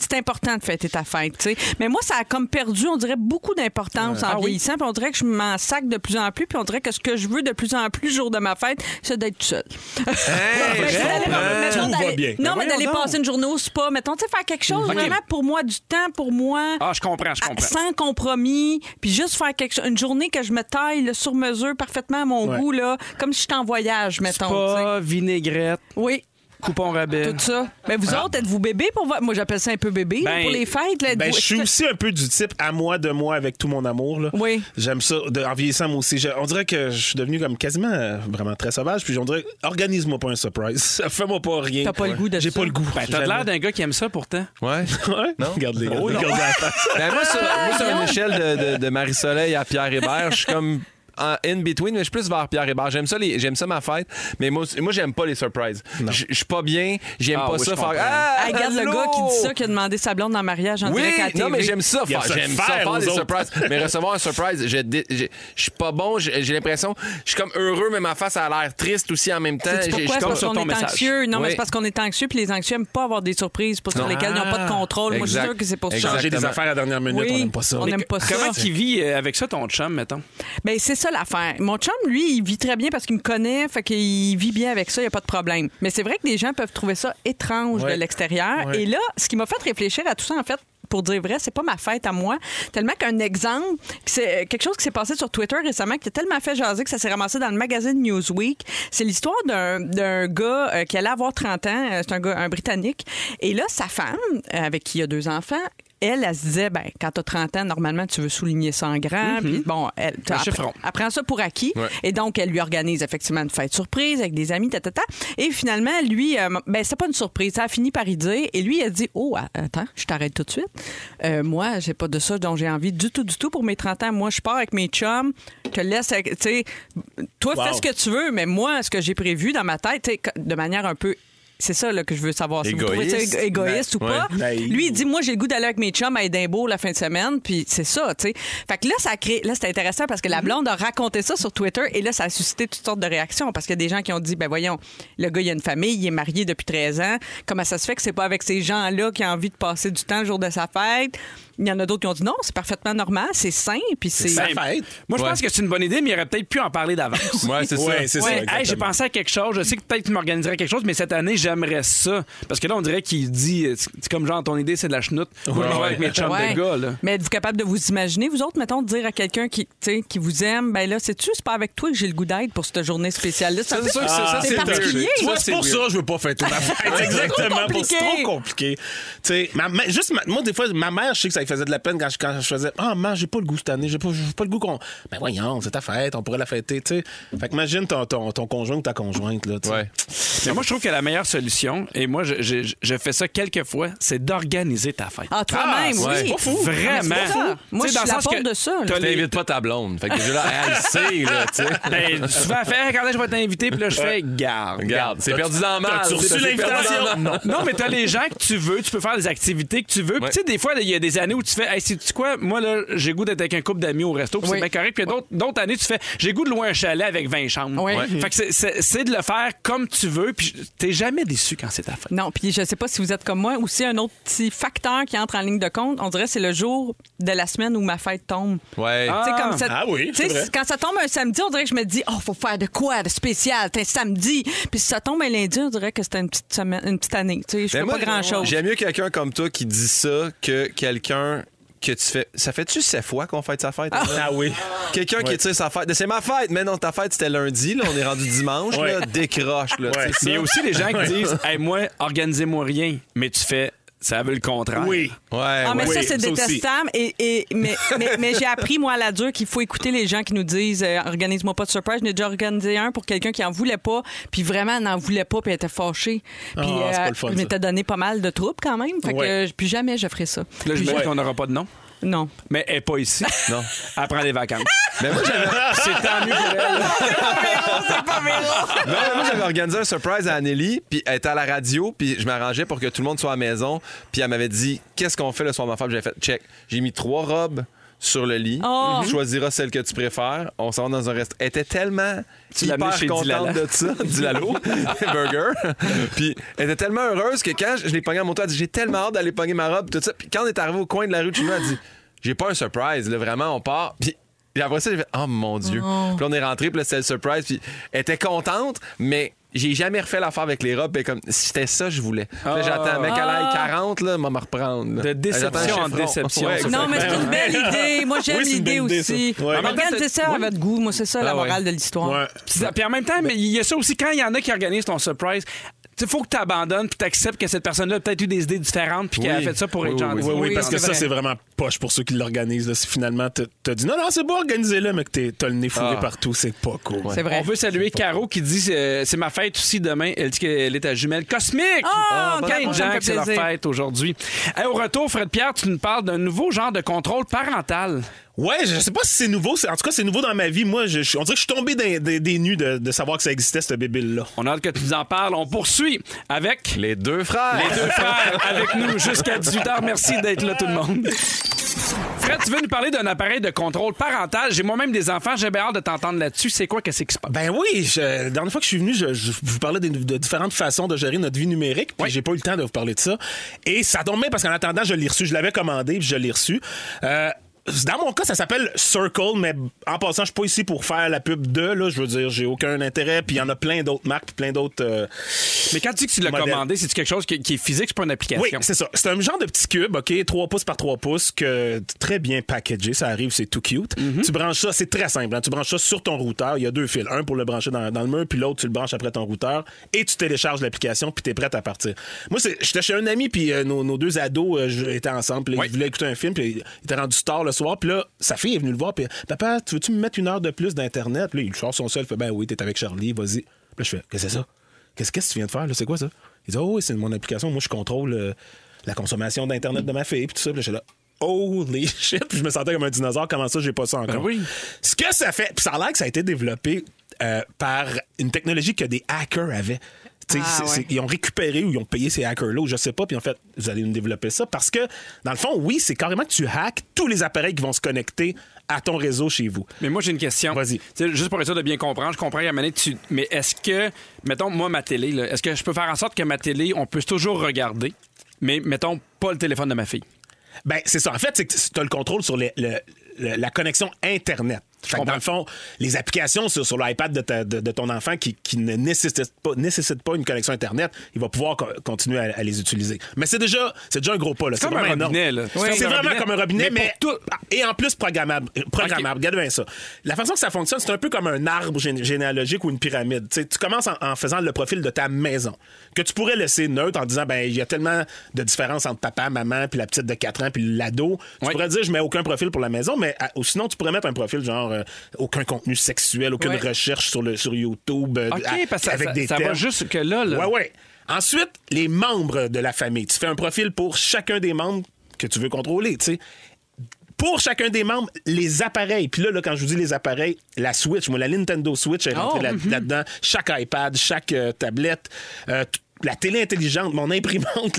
c'est important de fêter ta fête, tu sais. Mais moi, ça a comme perdu, on dirait, beaucoup d'importance en Ah oui? vieillissant. Puis on dirait que je m'en sac de plus en plus. Puis on dirait que ce que je veux de plus en plus le jour de ma fête, c'est d'être Tout va d'aller- bien. Non, Ben mais d'aller passer une journée au spa. Mettons, tu sais, faire quelque chose OK. vraiment pour moi, du temps pour moi. Ah, je comprends, je à- comprends. Sans compromis, puis juste faire quelque chose, une journée que je me taille là, sur mesure parfaitement à mon Ouais. goût, là, comme si j'étais en voyage, mettons. Pas vinaigrette, Oui, coupon rabais. tout ça. Mais vous autres, êtes-vous bébé pour votre... Moi, j'appelle ça un peu bébé là, Ben, pour les fêtes. Là, Ben, êtes-vous- je suis aussi un peu du type à moi, de moi, avec tout mon amour. Là. Oui. J'aime ça. De- en vieillissant, moi aussi. Je- on dirait que je suis devenu comme quasiment euh, vraiment très sauvage. Puis on dirait, organise-moi pas un surprise. Fais-moi pas rien. T'as pas le goût de J'ai ça. pas le goût. Ben, t'as l'air d'un gars qui aime ça pourtant. Ouais. Ouais? Non? Regarde les gars. Oh, non. Regarde la face. Ben, moi, sur, moi, sur une échelle de, de- de Marie-Soleil à Pierre Hébert, je suis comme en in between, mais je suis plus vers Pierre Hébert. J'aime ça, les- j'aime ça ma fête, mais moi, moi j'aime pas les surprises. Je je suis pas bien, j'aime Ah pas oui, ça je faire. comprends. Ah, Hey, regarde le allô? gars qui dit ça, qui a demandé sa blonde en mariage en Oui, direct à la TV. non, mais j'aime ça. Il faire- ça J'aime faire ça faire aux des autres. surprises. mais recevoir un surprise, je dé- je je suis pas bon. J'ai j'ai l'impression, je suis comme heureux, mais ma face a l'air triste aussi en même temps. C'est J'ai- pourquoi? je C'est comme parce sur qu'on ton est message. anxieux. Non, mais Oui. c'est parce qu'on est anxieux, puis les anxieux n'aiment pas avoir des surprises pour sur Non. lesquelles ils n'ont pas de contrôle. Moi, je suis Exact. sûre que c'est pour ça. Changer des Exactement. affaires à la dernière minute, Oui, on n'aime pas ça. on n'aime pas ça. Comment tu vis euh, avec ça, ton chum, mettons? Ben, c'est ça l'affaire. Mon chum, lui, il vit très bien parce qu'il me connaît, fait qu'il vit bien avec ça, il n'y a pas de problème. Mais c'est vrai que des gens peuvent trouver ça étrange Ouais. de l'extérieur. Ouais. Et là, ce qui m'a fait réfléchir à tout ça, en fait, pour dire vrai, c'est pas ma fête à moi. Tellement qu'un exemple, c'est quelque chose qui s'est passé sur Twitter récemment qui a tellement fait jaser que ça s'est ramassé dans le magazine Newsweek. C'est l'histoire d'un gars euh, qui allait avoir 30 ans. euh, C'est un gars, un Britannique. Et là, sa femme, euh, avec qui il a deux enfants, elle, elle se disait, ben, quand tu as 30 ans, normalement, tu veux souligner ça en grand. Puis bon, elle, Un elle chiffron. elle prend ça pour acquis. Ouais. Et donc, elle lui organise effectivement une fête surprise avec des amis, ta, ta, ta. Et finalement, lui, euh, ben, c'est pas une surprise. Ça a fini par y dire. Et lui, il a dit Oh, attends, je t'arrête tout de suite. Euh, moi, j'ai pas de ça dont j'ai envie du tout, du tout pour mes 30 ans. Moi, je pars avec mes chums. Je te laisse, tu sais, toi, Wow. fais ce que tu veux, mais moi, ce que j'ai prévu dans ma tête, de manière un peu. C'est ça là, que je veux savoir. Si vous trouvez ça Égoïste. égo- égoïste ou pas. Naïf. Lui, il dit Moi, j'ai le goût d'aller avec mes chums à Édimbourg la fin de semaine. Puis c'est ça, tu sais. Fait que là, ça crée. Là, c'est intéressant parce que la blonde a raconté ça sur Twitter et là, ça a suscité toutes sortes de réactions parce qu'il y a des gens qui ont dit Ben voyons, le gars, il a une famille, il est marié depuis 13 ans. Comment ça se fait que c'est pas avec ces gens-là qui a envie de passer du temps le jour de sa fête? Il y en a d'autres qui ont dit non, c'est parfaitement normal, c'est sain, puis c'est. Moi, je Ouais. pense que c'est une bonne idée, mais il aurait peut-être pu en parler d'avance. Ouais, c'est Ouais, ça. c'est ça. Hey, j'ai pensé à quelque chose. Je sais que peut-être tu m'organiserais quelque chose, mais cette année, j'aimerais ça. Parce que là, on dirait qu'il dit, euh, c'est comme genre, ton idée, c'est de la chenoute. Moi, je m'en vais avec mes chums Ouais. de gars, là. Mais êtes-vous capable de vous imaginer, vous autres, mettons, de dire à quelqu'un qui, tu sais, qui vous aime, ben là, sais-tu, c'est pas avec toi que j'ai le goût d'être pour cette journée spéciale-là? Ça, c'est sûr que c'est- ça, c'est particulier. C'est pour ça que je veux pas fêter ma fête. Exactement. C'est trop compliqué. Tu sais, juste moi, des fois, ma mère, je sais que ça faisait de la peine quand je, quand je faisais Ah, maman, j'ai pas le goût cette année. J'ai pas, j'ai pas le goût qu'on. Ben voyons, c'est ta fête, on pourrait la fêter. Tu sais. Fait que imagine ton, ton, ton conjoint ou ta conjointe. Là, tu. Ouais. Mais moi, je trouve que la meilleure solution, et moi, je, je, je fais ça quelques fois, c'est d'organiser ta fête. Ah, toi-même, Ah, oui. c'est pas fou. Vraiment. Mais c'est ça. Moi, Tu je dans suis le sens la que porte de ça. Tu les- t'invites pas ta blonde. Fait que déjà là, elle le sait, là, tu sais. Ben, souvent, fait, quand je vais t'inviter, puis là, je fais, garde. Regarde, c'est perdu dans le mal. T'as-tu reçu l'invitation? Non, mais t'as les gens que tu veux, tu peux faire les activités que tu veux. Puis tu sais, des fois, il y a des années où tu fais, hey, sais-tu quoi, moi, là, j'ai goût d'être avec un couple d'amis au resto, puis Oui. c'est bien correct. Puis il y a d'autres- d'autres années, tu fais, j'ai goût de louer un chalet avec 20 chambres. Oui. Ouais. Fait que c'est- c'est c'est de le faire comme tu veux, puis t'es jamais déçu quand c'est ta fête. Non, puis je sais pas si vous êtes comme moi. Aussi, un autre petit facteur qui entre en ligne de compte, on dirait c'est le jour de la semaine où ma fête tombe. Ouais. Ah. Tu sais, comme cette- Ah oui, tu sais, c'est vrai. Quand ça tombe un samedi, on dirait que je me dis, oh, faut faire de quoi de spécial, c'est un samedi. Puis si ça tombe un lundi, on dirait que c'était une petite semaine, une petite année. Tu sais, je Ben fais pas grand chose. J'aime mieux quelqu'un comme toi qui dit ça que quelqu'un que tu fais. Ça fait-tu sept fois qu'on fête sa fête? Ah oui. Quelqu'un qui tire sa fête. C'est ma fête, mais non, ta fête c'était lundi, là, on est rendu dimanche, Ouais. là, décroche. Là, il y a aussi des gens qui disent, hey, moi, organisez-moi rien, mais tu fais, ça veut le contraire. Oui. Ouais, Ah, mais ça, c'est détestable. Et, et- mais mais, mais j'ai appris, moi, à la dure, qu'il faut écouter les gens qui nous disent euh, Organise-moi pas de surprise. J'ai déjà organisé un pour quelqu'un qui en voulait pas, puis vraiment, elle n'en voulait pas, puis elle était fâchée. Puis euh, Ah, c'est pas le fun, je ça. m'étais donné pas mal de troubles quand même. Fait que Ouais. euh, plus jamais je ferai ça. Là, je me dis qu'on n'aura pas de nom. Non. Mais elle n'est pas ici. Non. Elle prend des vacances. Mais moi, j'avais. C'est tant mieux pour elle. Non, moi, j'avais organisé un surprise à Anneli, puis elle était à la radio, puis je m'arrangeais pour que tout le monde soit à la maison, puis elle m'avait dit Qu'est-ce qu'on fait le soir ma femme J'ai fait check. J'ai mis trois robes sur le lit. Oh. Tu choisiras celle que tu préfères. On s'en va dans un restaurant. Elle était tellement Tu hyper chez contente Dilala. de ça, du lalo, burger. Puis elle était tellement heureuse que quand je l'ai pogné à mon toit, elle dit J'ai tellement hâte d'aller pogner ma robe, tout ça. Puis quand on est arrivé au coin de la rue de chez nous, elle dit J'ai pas un surprise, là, vraiment, on part. Puis puis après ça, j'ai fait Oh mon Dieu. Puis là, on est rentré, puis là, c'était le surprise. Puis elle était contente, mais j'ai jamais refait l'affaire avec les robes. Puis comme, c'était ça, je voulais. Là, j'attends, mec, qu'elle aille 40, là, m'a me reprendre. là. De déception J'attends en chiffron. déception, Ouais. Non, mais c'est une belle idée. Moi, j'aime Oui, c'est une l'idée belle idée, aussi. ça. Ouais. Organisez ça à votre goût. Moi, c'est ça la Ah ouais. morale de l'histoire. Ouais. Puis, puis en même temps, mais il y a ça aussi, quand il y en a qui organisent ton surprise, il faut que tu abandonnes puis tu acceptes que cette personne-là a peut-être eu des idées différentes puis qu'elle a Oui. fait ça pour Oui, être oui, gentille. Oui, oui, Oui, parce c'est que ça, vrai. c'est vraiment poche pour ceux qui l'organisent. Si finalement t'as t'as dit non, non, c'est beau, organisez-le, mais que t'es- t'as le nez fourré Ah. partout, c'est pas cool. C'est vrai. On veut saluer Caro qui dit euh, c'est ma fête aussi demain. Elle dit qu'elle est à jumelle cosmique. Ah, gens fait que c'est leur fête aujourd'hui. Hey, au retour, Fred Pierre, tu nous parles d'un nouveau genre de contrôle parental. Ouais, je sais pas si c'est nouveau. c'est- En tout cas, c'est nouveau dans ma vie. Moi, je, je- on dirait que je suis tombé des, des- des nues de, de savoir que ça existait, ce bébé-là. On a hâte que tu nous en parles. On poursuit avec Les deux frères. les deux frères avec nous jusqu'à 18h. Merci d'être là, tout le monde. Fred, tu veux nous parler d'un appareil de contrôle parental? J'ai moi-même des enfants. J'ai bien hâte de t'entendre là-dessus. C'est quoi, qu'est-ce qui se passe? Ben oui, je- la dernière fois que je suis venu, je, je vous parlais de, différentes façons de gérer notre vie numérique, puis j'ai pas eu le temps de vous parler de ça. Et ça tombe bien parce qu'en attendant, je l'ai reçu. Je l'avais commandé, puis je l'ai reçu. Euh, dans mon cas, ça s'appelle Circle, mais en passant, je suis pas ici pour faire la pub de, là. Je veux dire, j'ai aucun intérêt, puis il y en a plein d'autres marques, plein d'autres. euh, Mais quand tu dis que tu l'as commandé, c'est quelque chose qui, qui est physique, c'est pas une application? Oui, c'est ça. C'est un genre de petit cube, OK, 3 pouces par 3 pouces, que très bien packagé. Ça arrive, c'est tout cute. Tu branches ça, c'est très simple. hein. Tu branches ça sur ton routeur. Il y a deux fils. Un pour le brancher dans, dans le mur, puis l'autre, tu le branches après ton routeur. Et tu télécharges l'application, puis tu es prêt à partir. Moi, j'étais chez un ami, puis euh, nos, nos deux ados euh, étaient ensemble. Puis là, ils voulaient écouter un film, puis il était rendu tard le soir. Puis là, sa fille est venue le voir, puis Papa, tu veux-tu me mettre une heure de plus d'Internet? Puis là, il sort son seul, il fait Ben oui, t'es avec Charlie, vas-y. Puis là, je fais Qu'est-ce que c'est ça? Qu'est-ce que tu viens de faire? C'est quoi ça? Il dit, oh oui, c'est mon application. Moi, je contrôle euh, la consommation d'Internet de ma fille. Puis tout ça. Puis là, j'étais là, holy shit. Puis je me sentais comme un dinosaure. Comment ça, j'ai pas ça encore? Ben oui. Ce que ça fait, puis ça a l'air que ça a été développé euh, par une technologie que des hackers avaient. Ah, ouais. ils ont récupéré ou ils ont payé ces hackers-là, ou je sais pas, puis en fait, vous allez nous développer ça. Parce que, dans le fond, oui, c'est carrément que tu hacks tous les appareils qui vont se connecter à ton réseau chez vous. Mais moi, j'ai une question. Vas-y. Juste pour être sûr de bien comprendre, je comprends donné, tu... Mais est-ce que, mettons, moi, ma télé, là, est-ce que je peux faire en sorte que ma télé, on puisse toujours regarder, mais mettons, pas le téléphone de ma fille? Ben, c'est ça. En fait, c'est que tu as le contrôle sur les- le- le- la connexion Internet. Fait que dans le fond, les applications sur, sur l'iPad de, ta- de- de ton enfant qui, qui ne nécessitent pas, nécessitent pas une connexion Internet, il va pouvoir co- continuer à, à les utiliser. Mais c'est déjà, c'est déjà un gros pas. C'est comme vraiment un robinet. C'est C'est comme un vraiment robinet. comme un robinet, Mais mais, pour tout- Ah, et en plus programmable. euh, programmable. Regarde bien ça. La façon que ça fonctionne, c'est un peu comme un arbre gé- généalogique ou une pyramide. Tu commences en, en faisant le profil de ta maison, que tu pourrais laisser neutre en disant, ben il y a tellement de différences entre papa, maman, puis la petite de 4 ans, puis l'ado. Tu Oui. pourrais dire, je mets aucun profil pour la maison, mais à- ou sinon, tu pourrais mettre un profil genre euh, aucun contenu sexuel, aucune Ouais. recherche sur, le, sur YouTube, euh, à- parce que ça, avec ça- des ça va juste que là, là. Ouais, ouais. Ensuite, les membres de la famille. Tu fais un profil pour chacun des membres que tu veux contrôler, tu sais. Pour chacun des membres, les appareils. Puis là, là, quand je vous dis les appareils, la Switch, moi, la Nintendo Switch est rentrée Oh, mhm. là-dedans. Chaque iPad, chaque euh, tablette, euh, la télé intelligente, mon imprimante,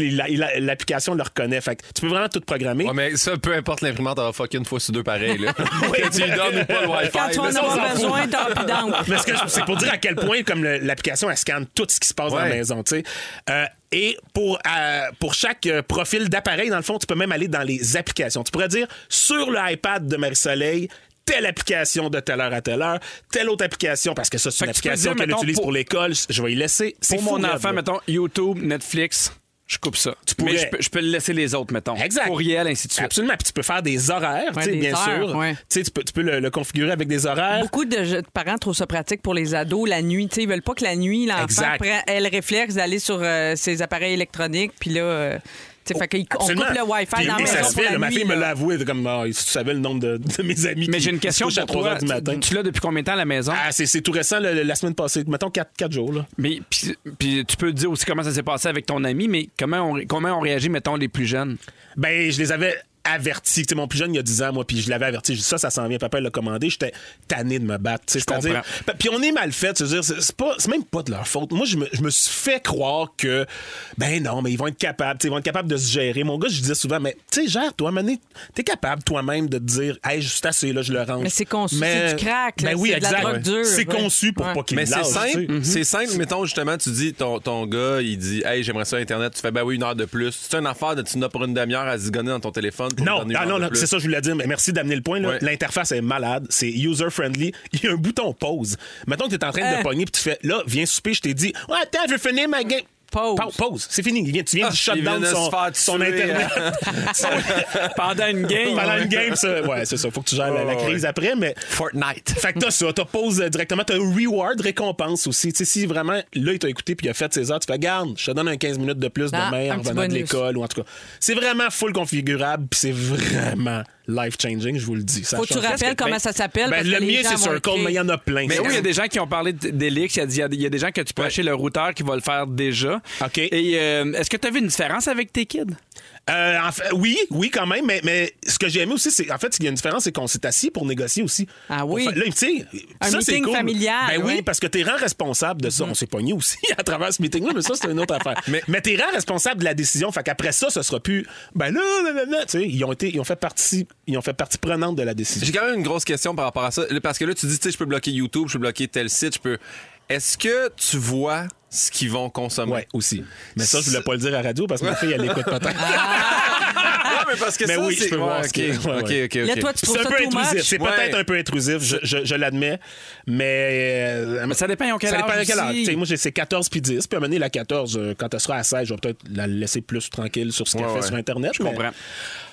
l'application le reconnaît. Fait que tu peux vraiment tout programmer. Ouais, mais ça, peu importe l'imprimante, elle va fucker une fois sur deux pareil. Là. que tu lui donnes ou pas le Wi-Fi. Quand tu en fout. besoin, t'as plus d'encre. Mais ce que je- c'est pour dire à quel point comme l'application elle scanne tout ce qui se passe dans la maison, tu sais. Euh, et pour euh, pour chaque euh, profil d'appareil dans le fond, tu peux même aller dans les applications. Tu pourrais dire sur le iPad de Marie-Soleil telle application de telle heure à telle heure, telle autre application, parce que ça, c'est Fait une tu application qu'elle utilise pour- pour, l'école. Je vais y laisser. C'est Pour mon enfant, là. mettons, YouTube, Netflix, je coupe ça. pourrais. Mais je peux, je peux le laisser les autres, mettons. Exact. Courriel, ainsi de suite. Absolument. Puis tu peux faire des horaires, Ouais, tu sais, des bien heures, sûr. ouais. Tu sais, tu peux, tu peux le, le configurer avec des horaires. Beaucoup de parents trouvent ça pratique pour les ados la nuit. Tu sais, ils veulent pas que la nuit, l'enfant Exact. prenne- ait le réflexe d'aller sur euh, ses appareils électroniques. Puis là, euh, tu fait qu'ils- on coupe le Wi-Fi Puis- dans la et maison ça se pour fait, la là, ma nuit, fille me l'a avoué, de comme, ah, si tu savais le nombre de, de mes amis Mais qui j'ai une question se couchent à pour 3 toi. heures du matin. Tu, tu l'as depuis combien de temps à la maison? Ah, c'est, c'est tout récent, le- la semaine passée. Mettons 4, jours. Là. Mais puis, puis tu peux dire aussi comment ça s'est passé avec ton ami, mais comment on, comment on réagit, mettons, les plus jeunes? Ben, je les avais avertis. Tu sais, mon plus jeune, il y a 10 ans, moi, puis je l'avais averti. Je dis, ça, ça s'en vient. Papa l'a commandé. J'étais tanné de me battre. C'est-à-dire. Puis on est mal fait. C'est, pas, même pas de leur faute. Moi, je me, je me suis fait croire que, ben non, mais ils vont être capables. Ils vont être capables de se gérer. Mon gars, je disais souvent, mais tu sais, gère-toi, mané. T'es capable toi-même de te dire, hey, juste assez, là, je le rentre. Mais c'est conçu, c'est du crack, là, Ben oui, c'est de la exact. drogue dure, C'est conçu pour Ouais. pas qu'il Mais c'est simple, c'est simple. Mettons, justement, tu dis, ton, ton gars, il dit, hey, j'aimerais ça Internet. Tu fais, ben oui, une heure de plus. C'est une affaire de tu n'as pour une demi-heure à zigonner dans ton téléphone. Pour Non, ah, non, non, c'est ça que je voulais dire, mais merci d'amener le point. Ouais. L'interface est malade, c'est user-friendly. Il y a un bouton pause. Mettons que tu es en train de Hein? pogner puis tu fais là, viens souper, je t'ai dit, ouais, attends, je veux finir ma game. Pause. Pa- Pause. C'est fini. Il vient, tu viens Ah, de shut il vient down de son, Internet. Pendant une game. Pendant une game, ça. Ouais, c'est ça. Faut que tu gères la, la Ouais, crise après, mais. Fortnite. Fait que t'as ça, t'as pause directement, t'as un reward, récompense aussi. Tu sais, si vraiment, là, il t'a écouté puis il a fait ses heures, tu fais, garde, je te donne un 15 minutes de plus Ah, demain en revenant de bonus. l'école ou en tout cas. C'est vraiment full configurable puis c'est vraiment life-changing, je vous le dis. Ça Faut que tu rappelles comment ben, ça s'appelle. Ben, le mien, c'est Circle, mais il y en a plein. Mais oui, il y a des gens qui ont parlé d'Elix. Il y a dit- il y a- il y a des gens que tu peux acheter le routeur qui va le faire déjà. OK. Et euh, est-ce que tu as vu une différence avec tes kids? Euh, en fait, oui, oui, quand même, mais, mais ce que j'ai aimé aussi, c'est en fait, il y a une différence, c'est qu'on s'est assis pour négocier aussi. Ah oui. Fait- là, tu sais, Un ça, c'est meeting cool. familial, Ben oui, ouais. parce que t'es rend responsable de ça. On s'est pogné aussi à travers ce meeting-là, mais ça, c'est une autre affaire. Mais, mais t'es rend responsable de la décision. Fait qu'après ça, ce sera plus. Ben là, là, là, là, tu sais, ils ont été, ils ont fait partie, ils ont fait partie prenante de la décision. J'ai quand même une grosse question par rapport à ça. Parce que là, tu dis, tu sais, je peux bloquer YouTube, je peux bloquer tel site, je peux. Est-ce que tu vois ce qu'ils vont consommer? Ouais, aussi. Mais ça, je voulais pas le dire à la radio parce que ma fille, elle écoute peut-être. Ah, mais parce que Mais ça, oui, c'est- je peux voir Ouais, ce que- ok, ouais, ok, ouais. ok, ok. Là, toi, tu C'est trouves un ça peu intrusif. much? C'est Ouais. peut-être un peu intrusif, je, je- je l'admets. Mais. euh, Mais ça dépend, ont quel ça dépend âge de quel âge. Moi, j'ai c'est 14 puis 10. Puis à un moment donné, la 14, euh, quand elle sera à 16, je vais peut-être la laisser plus tranquille sur ce qu'elle Ouais, fait ouais. sur Internet. Je mais- comprends.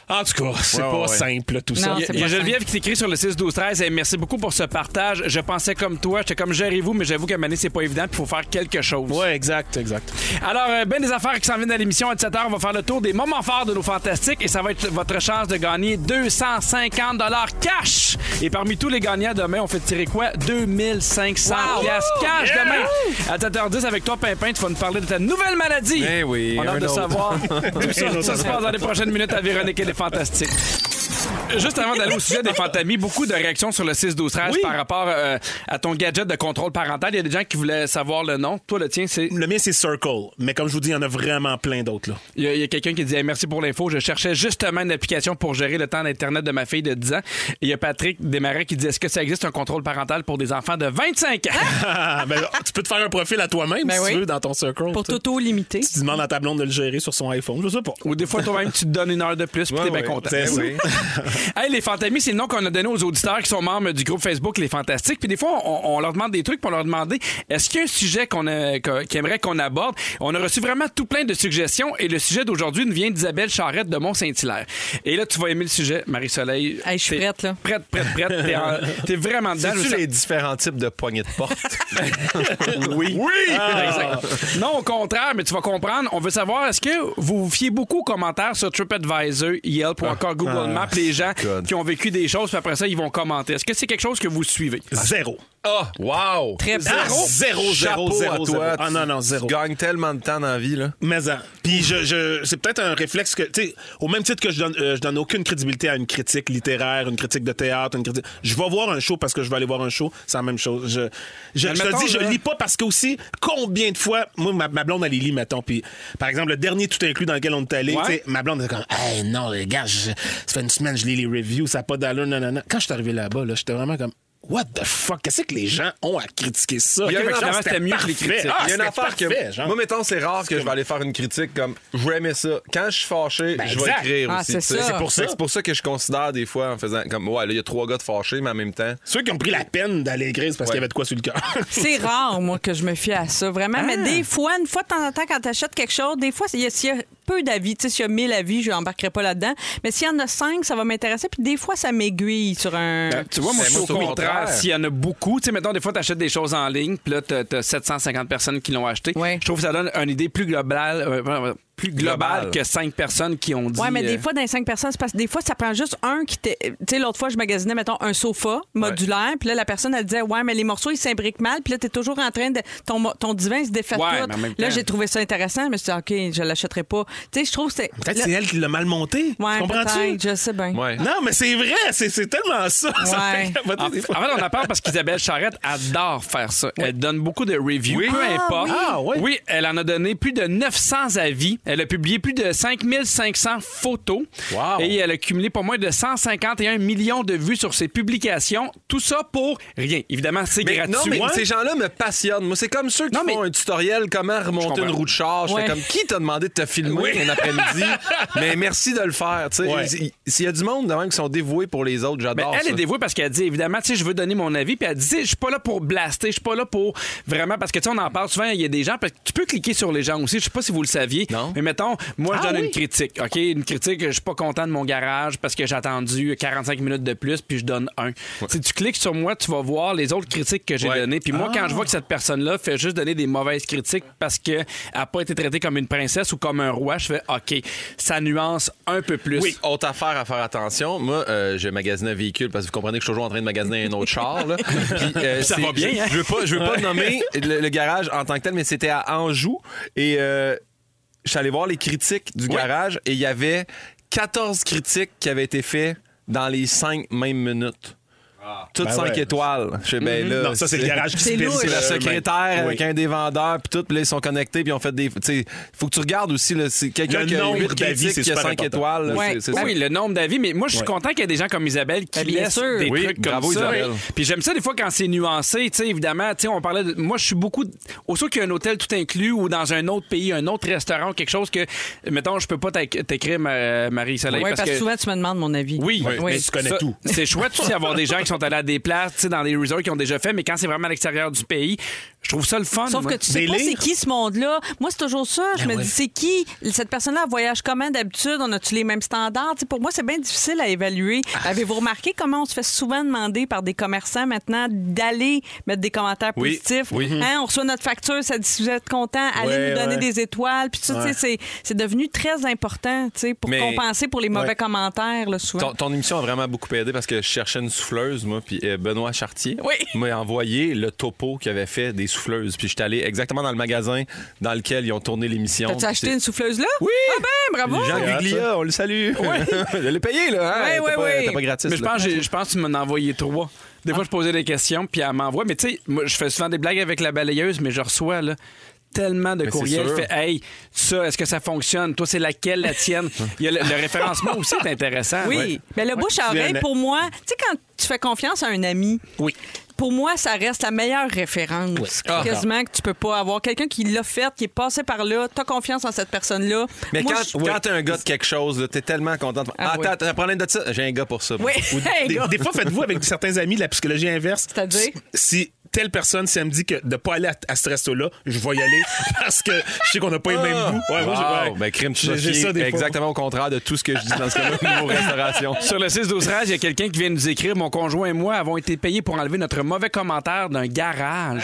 En tout cas, c'est Ouais, pas ouais, simple, tout Non, ça. Il y a, Geneviève qui t'écrit sur le 6 12 13 et merci beaucoup pour ce partage. Je pensais comme toi, j'étais comme gérez-vous, mais j'avoue qu'à Mané, c'est pas évident, puis il faut faire quelque chose. Ouais, exact, exact. Alors, euh, ben des affaires qui s'en viennent à l'émission à 17h. On va faire le tour des moments forts de nos fantastiques et ça va être votre chance de gagner 250 cash. Et parmi tous les gagnants demain, on fait tirer quoi? 2500 piastres cash demain. À 7h10 avec toi, Pimpin, tu vas nous parler de ta nouvelle maladie. Eh oui, On a hâte de savoir tout ça. Ça se passe dans les prochaines minutes à Véronique et les Fantastiques. Juste avant d'aller au sujet des fantamies, beaucoup de réactions sur le 6-12-13 Oui. par rapport euh, à ton gadget de contrôle parental. Il y a des gens qui voulaient savoir le nom. Toi, le tien, c'est? Le mien, c'est Circle. Mais comme je vous dis, il y en a vraiment plein d'autres. là. Il y a, quelqu'un qui dit Hey, merci pour l'info. Je cherchais justement une application pour gérer le temps d'Internet de ma fille de 10 ans. Et il y a Patrick Desmarais qui dit Est-ce que ça existe un contrôle parental pour des enfants de 25 ans? Ah, ben, tu peux te faire un profil à toi-même Ben si oui. tu veux dans ton Circle. Pour t'auto-limiter. Tu demandes à ta blonde de le gérer sur son iPhone. Je sais pas. Ou des fois, toi-même, tu te donnes une heure de plus puis Ouais, t'es bien ouais. content. Hey, les Fantamis, c'est le nom qu'on a donné aux auditeurs qui sont membres du groupe Facebook Les Fantastiques. Puis des fois, on, on leur demande des trucs pour leur demander est-ce qu'il y a un sujet qu'on a- que- qu'ils aimeraient qu'on aborde? On a reçu vraiment tout plein de suggestions et le sujet d'aujourd'hui nous vient d'Isabelle Charrette de Mont-Saint-Hilaire. Et là, tu vas aimer le sujet, Marie-Soleil. Hey, je suis prête, là. Prête, prête, prête. T'es, en- t'es vraiment dedans. Sa- les différents types de poignées de porte? Oui. Oui! Exact. Non, au contraire, mais tu vas comprendre. On veut savoir, est-ce que vous vous fiez beaucoup aux commentaires sur TripAdvisor, Yelp ou encore Google Maps, les gens God. qui ont vécu des choses, puis après ça, ils vont commenter. Est-ce que c'est quelque chose que vous suivez? Zéro. Ah, wow! Très bien. Zéro, zéro, zéro, à toi. zéro. Ah non, non, zéro. Tu gagnes tellement de temps dans la vie, là. Mais en. Puis je, je, c'est peut-être un réflexe que, tu sais, au même titre que je donne, euh, je donne aucune crédibilité à une critique littéraire, une critique de théâtre, une critique. Je vais voir un show parce que je vais aller voir un show, c'est la même chose. Je, je, je te dis, je lis pas parce que aussi, combien de fois, moi, ma, ma blonde, elle les lit, mettons. Puis, par exemple, le dernier tout inclus dans lequel on est allé, Ouais. tu sais, ma blonde, elle est comme, hey, non, les gars, je- ça fait une semaine, je lis les reviews, ça n'a pas d'allure, non, non, non. Quand je suis arrivé là-bas, là, j'étais vraiment comme, What the fuck? Qu'est-ce que les gens ont à critiquer ça? Il y a une affaire, c'était mieux que les critiques. Ah, Il y a une affaire que. genre. Moi, mettons, c'est rare que je vais aller faire une critique comme je vais aimer ça. Quand je suis fâché, Ben, je vais exact. écrire Ah, aussi. c'est pour ça. C'est pour ça que je considère des fois en faisant comme ouais, là, il y a trois gars de fâchés, mais en même temps. Ceux qui ont pris la peine d'aller écrire, c'est parce Ouais. qu'il y avait de quoi sur le cœur. C'est rare, moi, que je me fie à ça, vraiment. Mais des fois, une fois de temps en temps, quand tu achètes quelque chose, des fois, s'il y, y a peu d'avis, tu sais, s'il y a 1000 avis, je n'embarquerai pas là-dedans. Mais s'il y en a 5, ça va m'intéresser. Puis des fois, ça m'aiguille sur un. Ben, tu vois, moi, je suis au contraire. S'il y en a beaucoup, tu sais, mettons, des fois, tu achètes des choses en ligne, puis là, tu as 750 personnes qui l'ont acheté. Ouais. Je trouve que ça donne une idée plus globale, euh, plus Globale. que 5 personnes qui ont dit. Ouais, mais des euh, fois, dans les cinq personnes, c'est parce que des fois, ça prend juste un qui t'est. Tu sais, l'autre fois, je magasinais, mettons, un sofa modulaire, puis là, la personne, elle disait, ouais, mais les morceaux, ils s'imbriquent mal, puis là, t'es toujours en train de. Ton, ton divan, il se défait Ouais, tout. mais Là, j'ai trouvé ça intéressant, je me suis dit, OK, je l'achèterai pas. Tu sais, je trouve que c'est. Peut-être là- c'est elle qui l'a mal monté. Ouais, Comprends-tu? peut-être, je sais bien. Ouais. Non, mais c'est vrai, c'est c'est tellement ça. ça Ouais. fait En fait, fois. en fait, on en parle parce qu'Isabelle Charrette adore faire ça. Elle donne beaucoup de reviews, peu importe. Ah. Oui, elle en a donné plus de 900 avis Elle a publié plus de 5500 photos. Wow. Et elle a cumulé pas moins de 151 millions de vues sur ses publications. Tout ça pour rien. Évidemment, c'est gratuit. non, mais Ouais. ces gens-là me passionnent. Moi, c'est comme ceux qui Non, mais- font un tutoriel comment remonter une roue de char. Ouais. comme qui t'a demandé de te filmer un après-midi? mais merci de le faire. Ouais. S'il y a du monde qui sont dévoués pour les autres, Ben, j'adore elle ça. est dévouée parce qu'elle dit évidemment, je veux donner mon avis, puis elle dit, je suis pas là pour blaster, je suis pas là pour vraiment parce que tu sais, on en parle souvent, il y a des gens parce que tu peux cliquer sur les gens aussi, je sais pas si vous le saviez, Non. Mais mettons, moi je Ah donne oui? une critique, OK, une critique, je suis pas content de mon garage parce que j'ai attendu 45 minutes de plus puis je donne un. Si tu cliques sur moi, tu vas voir les autres critiques que j'ai Ouais. données, puis moi quand je Ah. vois que cette personne-là fait juste donner des mauvaises critiques parce que elle a pas été traitée comme une princesse ou comme un roi, je fais OK, ça nuance un peu plus. Oui, autre affaire à faire attention. Moi, euh, j'ai magasiné un véhicule parce que vous comprenez que je suis toujours en train de magasiner un autre char. Là. Puis, euh, Ça va bien, je, hein? je veux pas, je veux pas nommer le, le garage en tant que tel, mais c'était à Anjou et euh, je suis allé voir les critiques du garage et il y avait 14 critiques qui avaient été faites dans les 5 mêmes minutes. Toutes Ben 5 ouais. étoiles. Je sais, ben là, Non, ça, c'est le garage qui C'est se c'est la sur le secrétaire avec un des vendeurs, puis tout, puis là, ils sont connectés, puis ils ont fait des. Tu sais, faut que tu regardes aussi, là, c'est quelqu'un Le qui a nombre 8 d'avis, qui a super 5 important. étoiles. là, Ouais. c'est- c'est Ben ça. oui, le nombre d'avis, mais moi, je suis Ouais. content qu'il y ait des gens comme Isabelle qui Ben, bien laissent sûr. des Oui, trucs comme bravo, ça. Isabelle. Puis j'aime ça des fois quand c'est nuancé, tu sais, évidemment, tu sais, on parlait de... Moi, je suis beaucoup... Au qu'il y a un hôtel tout inclus ou dans un autre pays, un autre restaurant, quelque chose que, mettons, je peux pas t'éc- t'écrire, ma- Marie-Soleil, Oui, parce, que souvent, tu me demandes mon avis. Oui, mais tu connais tout. C'est chouette aussi d'avoir des gens qui sont allés à des places, dans des resorts qui ont déjà fait, mais quand c'est vraiment à l'extérieur du pays, je trouve ça le fun. Sauf moi. que tu sais pas c'est qui ce monde-là. Moi, c'est toujours ça. Je me dis, c'est qui? Cette personne-là voyage comment d'habitude? On a-tu les mêmes standards? Pour moi, c'est bien difficile à évaluer. Ah. Avez-vous remarqué comment on se fait souvent demander par des commerçants maintenant d'aller mettre des commentaires Oui, positifs? oui. Hein, on reçoit notre facture, ça dit si vous êtes content, allez Ouais, nous donner ouais. des étoiles. Puis ça, c'est- devenu très important pour Mais- compenser pour les mauvais Ouais. commentaires, là, souvent. Ton, ton émission a vraiment beaucoup aidé parce que je cherchais une souffleuse, moi, puis euh, Benoît Chartier Oui. m'a envoyé le topo qu'il avait fait des souffleuses. Puis j'étais allé exactement dans le magasin dans lequel ils ont tourné l'émission. Puis acheté une souffleuse là? Oui! Ah ben, bravo! Jean Guglia, on le salue. je l'ai payé, là. Hein? Oui, T'as oui, pas, oui. t'as pas gratis. Mais je pense, je pense que tu m'en as envoyé trois. Des fois, je posais des questions, puis elle m'envoie. Mais tu sais, moi, je fais souvent des blagues avec la balayeuse, mais je reçois là, tellement de Mais courriels. Fait, hey, ça, est-ce que ça fonctionne? Toi, c'est laquelle, la tienne? Il y a le, le référencement aussi est intéressant. Oui. Ouais. Mais le bouche à oreille, pour moi, tu sais, quand tu fais confiance à un ami, Oui. Pour moi, ça reste la meilleure référence. Ah. Quasiment que tu peux pas avoir. Quelqu'un qui l'a fait, qui est passé par là, t'as confiance en cette personne-là. Mais Moi, quand, je- quand t'es un gars de quelque chose, t'es tellement content. de- Ah Ah, oui. t'as un problème de ça? J'ai un gars pour ça. Oui. Ou des, des fois, faites-vous avec certains amis la psychologie inverse. C'est-à-dire? Si telle personne, si elle me dit que de pas aller à, à ce resto-là, je vais y aller parce que je sais qu'on n'a pas les mêmes goûts. Ouais, moi, Wow, ouais. ben, crime, J'ai- ça des fois. exactement au contraire de tout ce que je dis dans ce cas-là au niveau restauration. Sur le 6 12 il y a quelqu'un qui vient nous écrire Mon conjoint et moi avons été payés pour enlever notre mauvais commentaire d'un garage.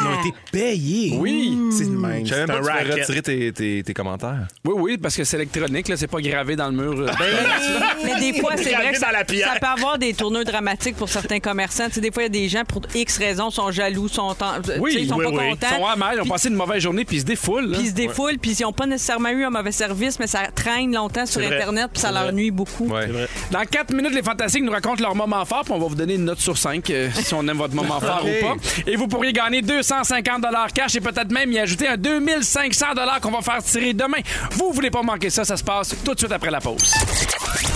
Ils ont été payés? Oui. C'est le même. Je savais même pas retirer tes, tes- tes commentaires. Oui, oui, parce que c'est électronique, là, c'est pas gravé dans le mur. ben, Mais des fois, c'est vrai que ça, ça peut avoir des tournures dramatiques pour certains commerçants. Tu sais, des fois, il y a des gens, pour X raisons, sont jaloux, sont, en- tu sais, Oui, ils sont oui, pas oui. Ils contents. sont amers, ils ont Puis- passé une mauvaise journée, puis ils se défoulent. là. Puis ils se défoulent, puis ils n'ont pas nécessairement eu un mauvais service, mais ça traîne longtemps sur vrai. Internet, puis ça leur vrai. nuit beaucoup. Ouais. Dans 4 minutes, les Fantastiques nous racontent leur moment fort, puis on va vous donner une note sur 5 si on aime votre moment fort ou pas. Et vous pourriez gagner 250 cash et peut-être même y ajouter un 2500 qu'on va faire tirer demain. Vous voulez pas manquer ça, ça se passe tout de suite après la pause.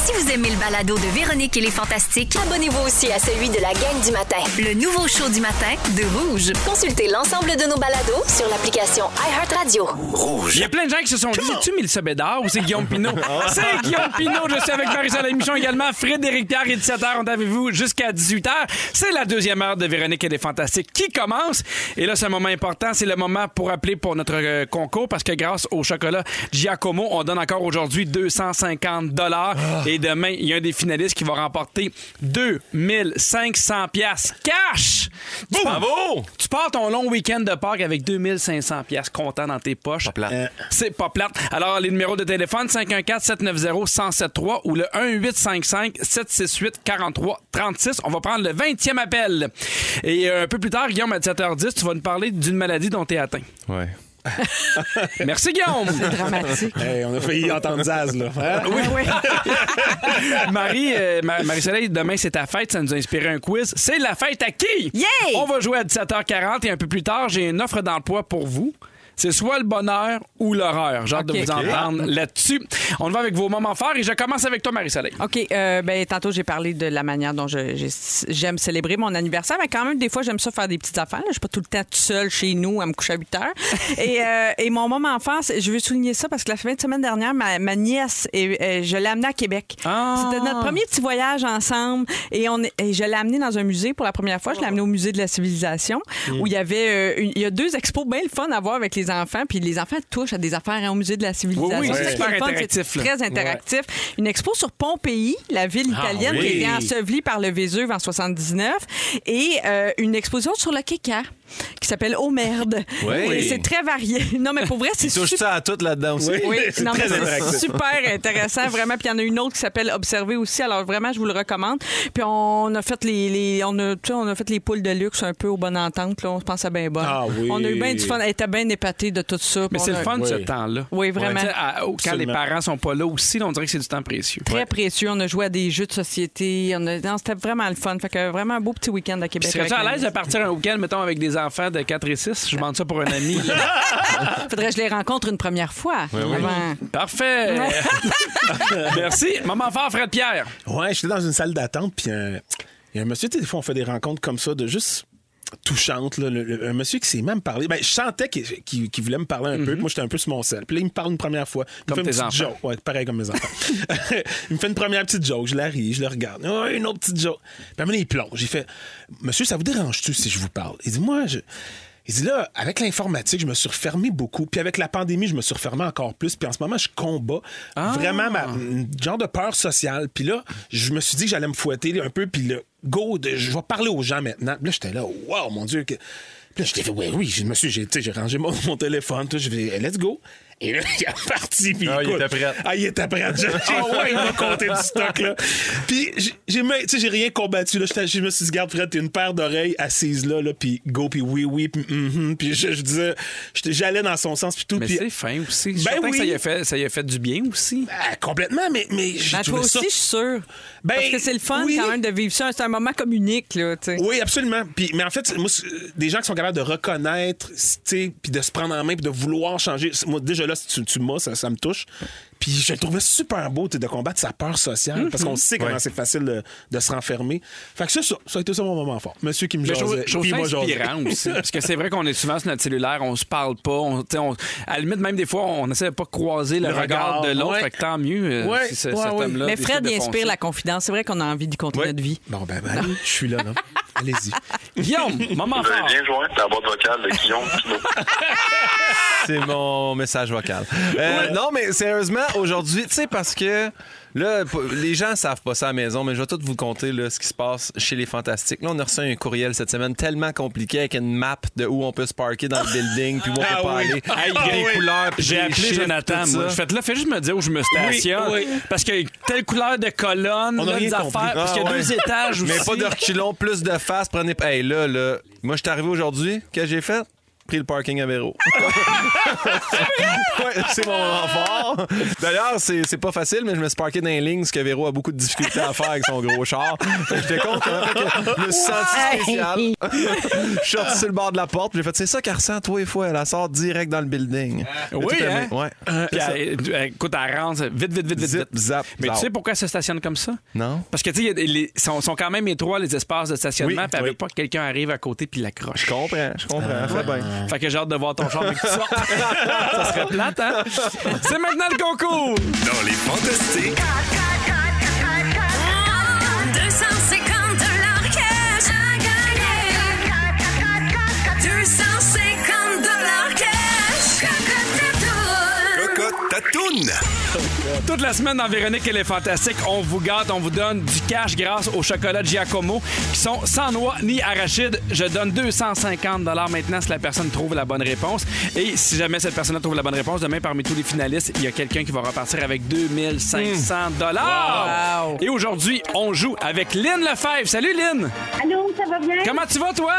Si vous aimez le balado de Véronique et les Fantastiques, Abonnez-vous aussi à celui de la gang du matin. le nouveau show du matin de Rouge. Consultez l'ensemble de nos balados sur l'application iHeartRadio. Il y a plein de gens qui se sont dit, c'est-tu Mélissa Bédard ou c'est Guillaume Pinot? c'est Guillaume Pinot, je suis avec Marie-Soleil l'émission également. Frédéric Pierre et 17h, on est avec vous jusqu'à 18h. C'est la deuxième heure de Véronique et les Fantastiques qui commence. Et là, c'est un moment important. C'est le moment pour appeler pour notre euh, concours parce que grâce au chocolat Giacomo, on donne encore aujourd'hui 250 dollars. Et demain, il y a un des finalistes qui va remporter 2500 pièces cash. Bravo! tu pars ton long week-end de Pâques avec 2500 pièces comptant dans tes poches. Pas plate. Euh, C'est pas plate. Alors, les numéros de téléphone, 514-790-1073 ou le 1855-768-4336. On va prendre le 20e appel. Et euh, un peu plus tard, Guillaume, à 17h10, tu vas nous parler d'une maladie dont tu es atteint. Ouais. Merci, Guillaume. Dramatique. hey, on a failli entendre Zaz, là. Hein? Oui, oui. Marie, euh, Ma- Marie-Soleil, demain, c'est ta fête. Ça nous a inspiré un quiz. C'est la fête à qui? Yay! On va jouer à 17h40 et un peu plus tard, j'ai une offre d'emploi pour vous. C'est soit le bonheur ou l'horreur. J'ai hâte de vous entendre là-dessus. On va avec vos moments forts et je commence avec toi, Marie-Soleil. OK. euh, ben, tantôt, j'ai parlé de la manière dont je- j'ai- j'aime célébrer mon anniversaire, mais quand même, des fois, j'aime ça faire des petites affaires. là. Je suis pas tout le temps toute seule chez nous à me coucher à 8 heures. et, euh, et mon moment enfance, je veux souligner ça parce que la fin de semaine dernière, ma, ma nièce, et, euh, je l'ai amenée à Québec. Ah. C'était notre premier petit voyage ensemble et, on, est- et je l'ai amenée dans un musée pour la première fois. Je l'ai amenée au musée de la civilisation où il y avait euh, une- il y a deux expos bien le fun à voir avec les enfants. Puis les enfants touchent à des affaires hein, au musée de la civilisation. Oui, oui, C'est super interactif, très interactif. Une expo sur Pompéi, la ville italienne oui. qui a été ensevelie par le Vésuve en 79, et euh, une exposition sur le Keka qui s'appelle Oh merde. Oui. Et C'est très varié. Non, mais pour vrai, c'est super. ça à tout là-dedans aussi. Oui, C'est non, mais c'est super intéressant, vraiment. Puis il y en a une autre qui s'appelle Observer aussi. Alors vraiment, je vous le recommande. Puis on a fait les, les- on a, tu sais, on a fait les poules de luxe un peu aux bonnes ententes. Là. On se pense à bien bonne. Ah oui. On a eu bien du fun. Elle était bien épatée de tout ça. Mais c'est le fun de ce temps-là. Oui, vraiment. À- Quand les parents sont pas là aussi, là, on dirait que c'est du temps précieux. Très précieux. On a joué à des jeux de société. On a... non, C'était vraiment le fun. Fait que vraiment un beau petit week-end à Québec. Serais-tu à l'aise de partir un week-end, mettons, avec des enfants de 4 et 6? Je demande ça pour un ami. Faudrait que je les rencontre une première fois. avant. Parfait. Merci. Maman fort, Fred Pierre. Ouais, j'étais dans une salle d'attente, puis un- il y a un monsieur, tu sais, des fois, on fait des rencontres comme ça, de juste touchantes. là. Le- le- un monsieur qui s'est même parlé. Ben, je sentais qu'il voulait me parler un peu. puis Moi, j'étais un peu sur mon sel. Puis là, il me parle une première fois. Il me Comme fait une tes petite enfants. joke. Ouais, pareil comme mes enfants. il me fait une première petite joke. Je la ris, je le regarde. Ouais, une autre petite joke. Puis à un moment donné, il plonge. Il fait Monsieur, ça vous dérange-tu si je vous parle? Il dit Moi, je. Il dit là, avec l'informatique, je me suis refermé beaucoup. Puis avec la pandémie, je me suis refermé encore plus. Puis en ce moment, je combats vraiment ma genre de peur sociale. Puis là, je me suis dit que j'allais me fouetter un peu. Puis le go, je vais parler aux gens maintenant. Puis là, j'étais là, wow, mon Dieu. Puis là, je fait, oui, oui, je me suis, j'ai, j'ai rangé mon, mon téléphone. Tout, je vais, let's go. Et là, il est parti. Puis Ah, il était prêt. Ah, il était prêt. Ah ouais, il m'a compté du stock, là. Puis j'ai, j'ai même- tu sais, j'ai rien combattu, là. Je me suis dit, garde, Fred, t'es une paire d'oreilles assise là, là, puis go, puis oui, oui, puis mhm. Puis je, je disais, j'allais dans son sens, puis tout. Mais puis- c'est fin aussi. Je suis Ben que oui. ça y, a fait, ça y a fait du bien aussi. Ah, complètement, mais, mais Ben, toi aussi, je suis sûre. Ben, Parce que c'est le fun oui. quand même de vivre ça. C'est un moment comme unique, là, tu sais. Oui, absolument. Puis, mais en fait, moi, c'est- des gens qui sont capables de reconnaître, tu sais, puis de se prendre en main, puis de vouloir changer. Moi, déjà là, tu, tu m'as, ça, ça me touche. Puis je le trouvais super beau de combattre sa peur sociale, parce qu'on sait comment c'est facile de, de se renfermer. Fait que ça, ça, ça a été ça mon moment fort. Monsieur qui me Mais je trouve, jasait, je puis moi inspirant aussi. Parce que c'est vrai qu'on est souvent sur notre cellulaire, on se parle pas. On, on- à la limite, même des fois, on essaie de pas croiser le, Le regard, regard, de l'autre. ouais. Fait que tant mieux euh, Ouais, si ce- ouais, cet ouais. homme-là. Mais Fred, inspire la confidence. C'est vrai qu'on a envie d'y Ouais. notre vie. Bon, ben, ben, je suis là, là. Allez-y. Guillaume, moment Vous avez fort. bien joint la boîte vocale de Guillaume. C'est mon message vocal. Euh, Non, mais sérieusement, aujourd'hui, tu sais, parce que là, les gens savent pas ça à la maison, mais je vais tout vous conter là, ce qui se passe chez les Fantastiques. Là, on a reçu un courriel cette semaine tellement compliqué avec une map de où on peut se parker dans le building, puis où on Ah peut pas oui. aller. Hey, Puis des oui. couleurs, puis J'ai appelé chiffres, Jonathan. Moi. Je fais là, fais juste me dire où je me stationne. Oui, Parce que telle couleur de colonne, On a rien des compris. affaires. parce Ah, qu'il y a ouais. deux étages aussi. Mais pas de reculons, plus de face. Prenez. Hey, là, là. Moi, je suis arrivé aujourd'hui. Qu'est-ce que j'ai fait? Pris le parking à Véro. ouais, c'est mon moment fort. D'ailleurs, c'est c'est pas facile, mais je me suis parké dans les lignes, ce que Véro a beaucoup de difficultés à faire avec son gros char. J'étais content. Fait que je me suis senti spécial. Je suis sorti sur le bord de la porte. puis J'ai fait, c'est ça qu'elle ressent, toi et fois. Elle la sort direct dans le building. Oui, hein? Ouais. Puis, C'est ça. elle- elle- écoute, elle rentre vite, vite, vite, vite. Zip, vite. zap, Mais tu sais pourquoi elle se stationne comme ça? Non? Parce que, tu sais, sont, sont quand même étroits, les espaces de stationnement, Oui, puis elle veut oui. pas que quelqu'un arrive à côté puis l'accroche. Je comprends, je comprends. Fais bien. Fait que j'ai hâte de voir ton char avec tout ça. ça serait plate, hein? C'est maintenant le concours! Dans les fantastiques, Tatoune. Toute la semaine dans Véronique et les Fantastiques, on vous gâte, on vous donne du cash grâce au chocolat Giacomo qui sont sans noix ni arachide. Je donne 250 maintenant si la personne trouve la bonne réponse. Et si jamais cette personne trouve la bonne réponse, demain parmi tous les finalistes, il y a quelqu'un qui va repartir avec 2500 dollars. Wow. Et aujourd'hui, on joue avec Lynn Lefebvre. Salut Lynn! Allô, ça va bien? Comment tu vas toi?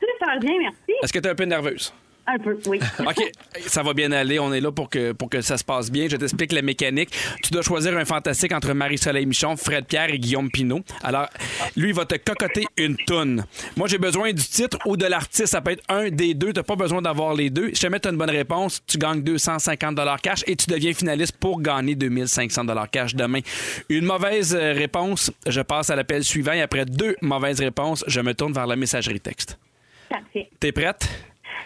Super bien, merci. Est-ce que tu es un peu nerveuse? Un peu, oui. OK, ça va bien aller. On est là pour que, pour que ça se passe bien. Je t'explique la mécanique. Tu dois choisir un fantastique entre Marie-Soleil Michon, Fred Pierre et Guillaume Pinot. Alors, lui, il va te cocoter une toune. Moi, j'ai besoin du titre ou de l'artiste. Ça peut être un des deux. T'as pas besoin d'avoir les deux. Si jamais t'as une bonne réponse, tu gagnes 250 cash et tu deviens finaliste pour gagner 2500 cash demain. Une mauvaise euh, réponse, je passe à l'appel suivant et après deux mauvaises réponses, je me tourne vers la messagerie texte. Parfait. T'es prête?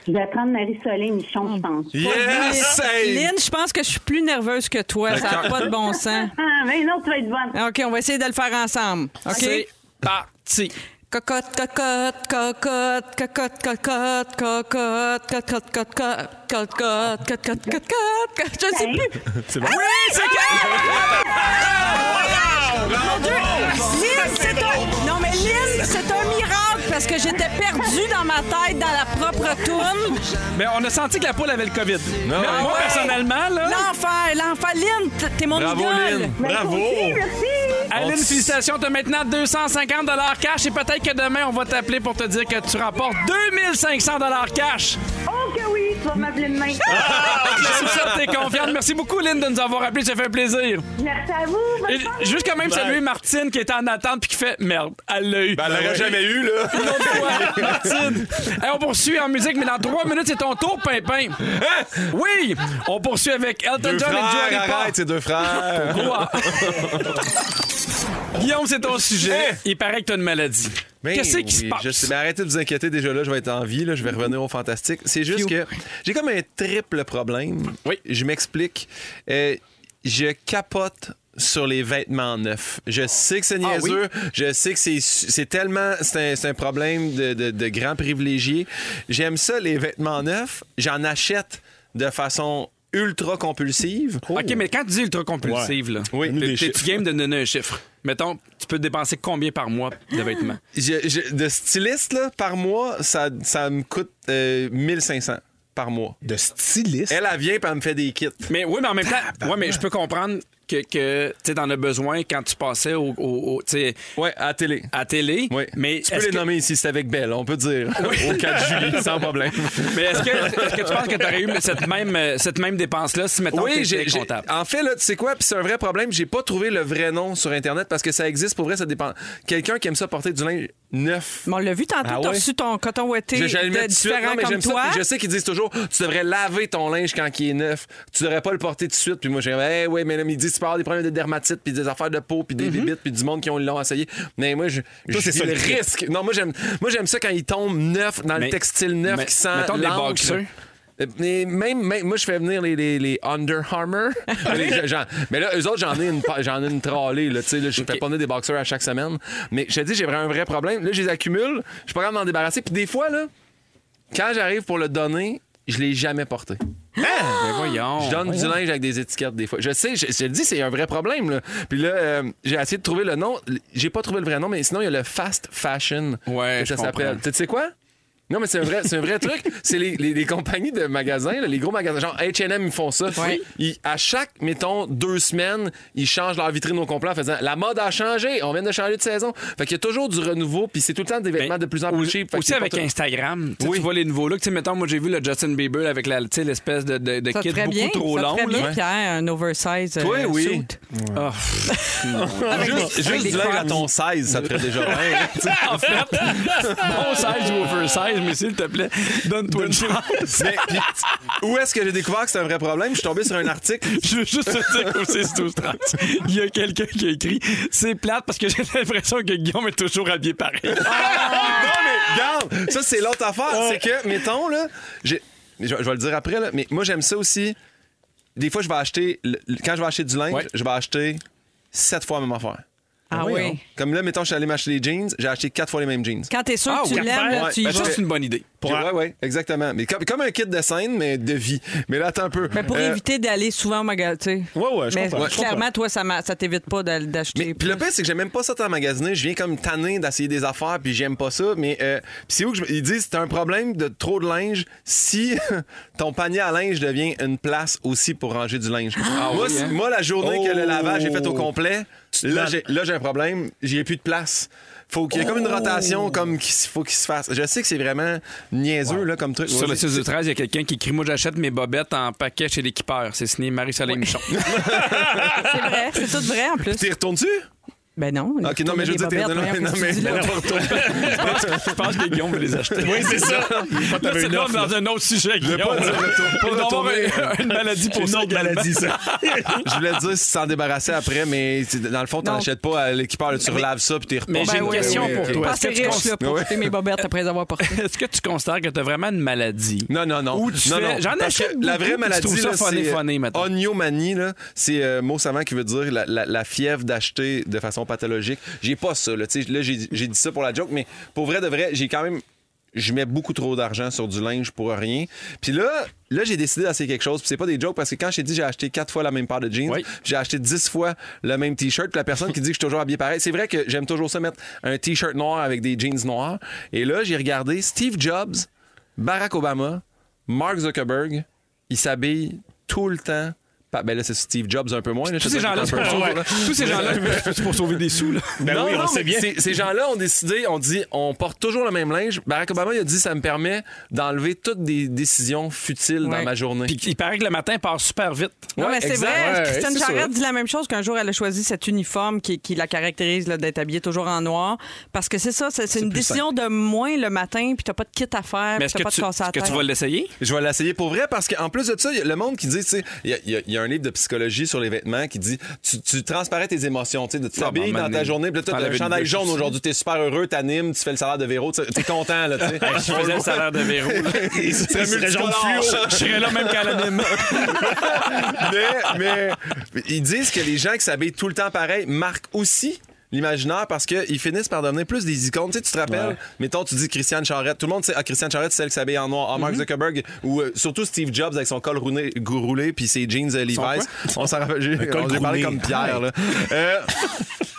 Je vais prendre Marie-Soleil Michon, je pense. Yes! Lynn, je pense que je suis plus nerveuse que toi. Ça n'a pas de bon sens. Ah, mais non, tu vas être bonne. OK, on va essayer de le faire ensemble. OK? C'est parti. Cocotte, cocotte, cocotte, cocotte, cocotte, cocotte, cocotte, cocotte, cocotte, cocotte, cocotte, cocotte, je sais plus. C'est bon? Oui, c'est Mon Dieu! Lynn, c'est un... Non, mais Lynn, c'est un miracle parce que j'étais perdue dans ma tête dans la propre toune. Mais on a senti que la poule avait le COVID. Mais ouais. moi, personnellement, là. L'enfer, l'enfer. Lynn, t'es mon Bravo, idole. Lynn. Bravo! Aline, félicitations. T'as maintenant 250 cash et peut-être que demain, on va t'appeler pour te dire que tu rapportes 2500 cash. Sûr que t'es confiante. Merci beaucoup, Lynn, de nous avoir appelés. Ça fait plaisir. Merci à vous. bonne Et juste quand même saluer Martine qui était en attente puis qui fait merde, elle l'a eu. Ben, elle l'aurait jamais eu, là. Une autre fois, Martine. Hey, on poursuit en musique, mais dans trois minutes, c'est ton tour, Pimpin. Oui! On poursuit avec Elton Deux John et frères, Joe Ripa. arrête, c'est deux frères. Quoi? Guillaume, c'est ton sujet. Il paraît que t'as une maladie. Ben Qu'est-ce qui se passe? je sais, mais arrêtez de vous inquiéter, déjà là, je vais être en vie, là, je vais revenir au fantastique. C'est juste que j'ai comme un triple problème. Oui. Je m'explique. Euh, je capote sur les vêtements neufs. Je sais que c'est Ah niaiseux. Je sais que c'est, tellement... C'est un, un problème de, de, de grands privilégiés. J'aime ça, les vêtements neufs. J'en achète de façon ultra compulsive. OK, mais quand tu dis ultra compulsive, là, Oui. T'es-tu game de donner un chiffre? Mettons, tu peux dépenser combien par mois de vêtements? Je- je- de styliste, là, par mois, ça, ça me coûte euh, 1500 par mois. De styliste? Elle, elle vient et elle me fait des kits. Mais oui, mais en même temps, ouais, mais je peux comprendre que, que tu en as besoin quand tu passais au, au- au- tu Ouais, à télé. à télé. Oui. Mais tu peux les que- nommer ici, c'est avec Belle, on peut dire. Au 4 juillet, sans problème. Mais est-ce que, est-ce que tu penses que tu aurais eu cette même, cette même dépense-là si, mettons, Oui, j'ai- comptable? en fait, là, tu sais quoi, puis c'est un vrai problème, j'ai pas trouvé le vrai nom sur Internet parce que ça existe, pour vrai, ça dépend. Quelqu'un qui aime ça porter du linge neuf. Mais on l'a vu tantôt, Ah t'as reçu ton coton ouetté Je- j'allais le de différent Non, comme j'aime ça. toi. Puis Je sais qu'ils disent toujours, tu devrais laver ton linge quand il est neuf. Tu devrais pas le porter tout de suite. Puis moi, j'ai hey, ouais, mais là, ils disent, tu peux avoir des problèmes de dermatite, puis des affaires de peau, puis des bibites, puis du monde qui ont l'ont essayé. Mais moi, je, je Toi, c'est ça, le risque. Non, moi, j'aime, moi, j'aime ça quand il tombe neuf, dans Mais- le textile neuf mais- qui sent l'encre. Mais même, même- moi, je fais venir les, les, les Under Armour. mais, les- mais là, eux autres, j'en ai une, j'en ai une. Là, là, je fais pas venir des boxers à chaque semaine. Mais je te dis, j'ai vraiment un vrai problème. Là, je les accumule. Je suis pas capable d'en débarrasser. Puis des fois, là, quand j'arrive pour le donner, je l'ai jamais porté. Ben voyons. Je donne du linge avec des étiquettes des fois. Je sais, je, je le dis, c'est un vrai problème. Là. Puis là, euh, j'ai essayé de trouver le nom. J'ai pas trouvé le vrai nom, mais sinon, il y a le fast fashion. Ouais, que ça s'appelle. Tu sais quoi? Non, mais c'est un vrai, c'est un vrai truc. C'est les, les- les compagnies de magasins, là, les gros magasins. Genre H&M, ils font ça. Ils- à chaque, mettons, deux semaines, ils changent leur vitrine au complet en faisant la mode a changé, on vient de changer de saison. Fait qu'il y a toujours du renouveau, puis c'est tout le temps des vêtements de plus en plus cheap. Aussi avec tout- Instagram. Oui. Tu vois les nouveaux looks. Tu sais, mettons, moi, j'ai vu le Justin Bieber avec la, tu sais, l'espèce de, de, de Ça kit beaucoup bien, trop ça long. ferait bien. Pierre, un oversize Toi, euh, oui. suit. Ah, Juste, juste du linge à ton 16, ça te ferait déjà bien. En fait, bon size ou oversize, mais s'il te plaît, donne-toi une chance. Mais, puis, où est-ce que j'ai découvert que c'était un vrai problème? Je suis tombé sur un article. Je veux juste te dire qu'au 6 12 30, il y a quelqu'un qui a écrit C'est plate parce que j'ai l'impression que Guillaume est toujours habillé pareil. non, mais regarde, ça, c'est l'autre affaire. C'est que, mettons, là, j'ai- je, vais le dire après, là, mais moi, j'aime ça aussi. Des fois, je vais acheter, quand je vais acheter du linge, Ouais. je vais acheter sept fois la même affaire. Ah oui. Comme là, mettons, je suis allé m'acheter des jeans, j'ai acheté quatre fois les mêmes jeans. Quand t'es sûr Ah, que tu quatre l'aimes, paires? là, tu y Ben, vas. Ça, c'est une bonne idée. Pour ouais, ouais, exactement. Mais comme, comme un kit de scène, mais de vie. Mais là, attends un peu. Mais pour Euh, éviter d'aller souvent au magasin, tu sais. Ouais, ouais, je Mais comprends. clairement, comprends. toi, ça, t'évite pas d'acheter. Puis le pire, c'est que j'aime même pas ça tant magasiner. Je viens comme tanné d'essayer des affaires, puis j'aime pas ça. Mais euh, c'est où que je- ils disent c'est un problème de trop de linge si ton panier à linge devient une place aussi pour ranger du linge. moi, oui, si- hein? moi, la journée que le Oh. lavage est fait au complet, là te j'ai, là, j'ai un problème. J'ai plus de place. Faut qu'il y ait comme une rotation, comme qu'il faut qu'il se fasse. Je sais que c'est vraiment niaiseux, là, comme truc. Sur le Ouais, 6 de 13, il y a quelqu'un qui écrit Moi, j'achète mes bobettes en paquet chez l'équipeur. C'est signé Marie-Soleil Michon. C'est vrai, c'est tout vrai en plus. T'y retournes-tu? Ben non. Ok, non, mais je veux dire, t'es- non, non, non, mais- je, pense, je pense que Guillaume veut les acheter. Oui, c'est ça. Là, c'est une là, offre, dans un autre sujet, Guillaume. pas dire retour- une maladie pour Une ça. autre également. maladie, ça. Je voulais te dire si s'en débarrasser après, mais dans le fond, t'en achètes pas à l'équipeur, là, tu relaves ça puis t'es Mais repas. j'ai une question pour toi. Est-ce que tu porter mes bobettes après les avoir portées. Est-ce que tu considères que tu as vraiment une maladie? Non, non, non. Ou tu non, fais- non. j'en achète La vraie maladie, c'est mettons. oniomanie, là. C'est un mot savant qui veut dire la fièvre d'acheter de façon pathologique. J'ai pas ça, là. J'ai dit ça pour la joke, mais pour vrai de vrai, j'ai quand même. Je mets beaucoup trop d'argent sur du linge pour rien. Puis là, là j'ai décidé d'essayer quelque chose. Puis c'est pas des jokes parce que quand je t'ai dit j'ai acheté quatre fois la même paire de jeans, Oui. j'ai acheté dix fois le même t-shirt. Puis la personne qui dit que je suis toujours habillé pareil, c'est vrai que j'aime toujours ça mettre un t-shirt noir avec des jeans noirs. Et là, j'ai regardé Steve Jobs, Barack Obama, Mark Zuckerberg, ils s'habillent tout le temps. Ben là, c'est Steve Jobs un peu moins. là. Tous ces gens-là, qu'il c'est pour pour sauver des sous. Là. Ben non, oui, on non, sait bien. c'est- Ces gens-là ont décidé, on dit, on porte toujours le même linge. Barack Obama, il a dit, ça me permet d'enlever toutes des décisions futiles dans ma journée. Puis il paraît que le matin passe super vite. Non, Ouais, mais c'est exact. vrai. Ouais, Christiane Charette dit la même chose qu'un jour, elle a choisi cet uniforme qui, qui la caractérise là, d'être habillée toujours en noir. Parce que c'est ça, c'est c'est une décision de moins le matin, puis t'as pas de kit à faire, Mais puis est-ce t'as que, pas tu, de casse à que tu vas l'essayer? Je vais l'essayer pour vrai parce qu'en plus de ça, il y a le monde qui dit, tu sais, il y a un livre de psychologie sur les vêtements qui dit, tu, tu transparais tes émotions, tu Ah, t'habilles ben, dans ta journée, puis là, t'as une chandail jaune aujourd'hui, t'es super heureux, t'animes, tu fais le salaire de Véro, tu- t'es content, là, tu sais. Je faisais le salaire de Véro. Il serait. Je serais là même quand elle anime. mais, mais ils disent que les gens qui s'habillent tout le temps pareil marquent aussi l'imaginaire parce qu'ils finissent par devenir plus des icônes. Tu sais, tu te rappelles, Ouais. mettons, tu dis Christiane Charette. Tout le monde sait, ah, Christiane Charette, c'est celle qui s'habille en noir. Ah. Mark Zuckerberg, ou euh, surtout Steve Jobs avec son col roulé, roulé puis ses jeans euh, Levi's. On s'en rappelle, on- j'ai parlé roulé. comme Pierre, là. Euh,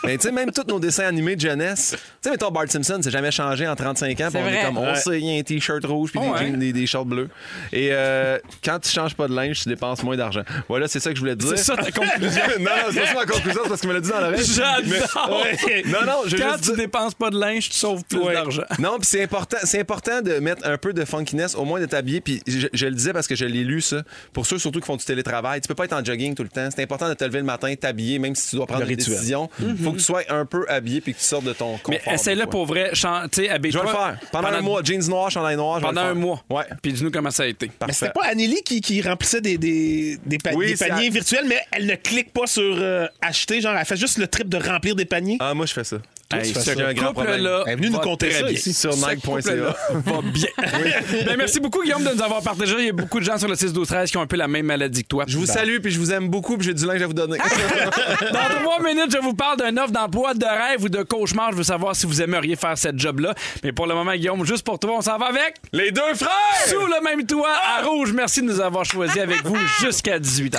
mais tu sais, même tous nos dessins animés de jeunesse, tu sais, mettons, Bart Simpson, c'est jamais changé en 35 ans. puis on est comme, on Ouais. sait, il y a un t-shirt rouge puis des, Ouais. jeans- des, des shorts bleus. Et euh, quand tu changes pas de linge, tu dépenses moins d'argent. Voilà, c'est ça que je voulais te dire. C'est ça ta conclusion. non, non, c'est pas ça ma conclusion, c'est parce qu'il me l'a dit dans l'oreille. J'adore. Ouais. Non, non, je Quand juste tu dire- dépenses pas de linge, tu sauves plus Ouais. d'argent. Non, puis c'est important, c'est important de mettre un peu de funkiness, au moins de t'habiller. Puis je, je le disais parce que je l'ai lu ça. Pour ceux surtout qui font du télétravail, tu peux pas être en jogging tout le temps. C'est important de te lever le matin, t'habiller, même si tu dois prendre Le une rituel. décision. Faut que tu sois un peu habillé puis que tu sortes de ton confort. Mais essaie-le pour vrai. Chan- Tu sais, Je vais habille-toi. le faire. Pendant, un mois, jeans noirs, chandail noir. je vais Pendant un mois. Ouais. Puis dis-nous comment ça a été. Mais c'était pas Anneli qui, qui remplissait des, des, des, pa- Oui, des c'est paniers à- virtuels, mais elle ne clique pas sur euh, acheter. Genre, elle fait juste le trip de remplir des paniers. Ah, moi, je fais ça. Hey, ce ça. Un grand problème. couple-là Elle est venue nous ça bien. ici. Sur Nike.ca. va bien. Ben, merci beaucoup, Guillaume, de nous avoir partagé. Il y a beaucoup de gens sur le 6-12-13 qui ont un peu la même maladie que toi. Je vous salue puis je vous aime beaucoup puis j'ai du linge à vous donner. Dans trois minutes, je vous parle d'un offre d'emploi de rêve ou de cauchemar. Je veux savoir si vous aimeriez faire cette job-là. Mais pour le moment, Guillaume, juste pour toi, on s'en va avec Les deux frères! Sous le même toit à Rouge. Merci de nous avoir choisis avec vous jusqu'à 18h.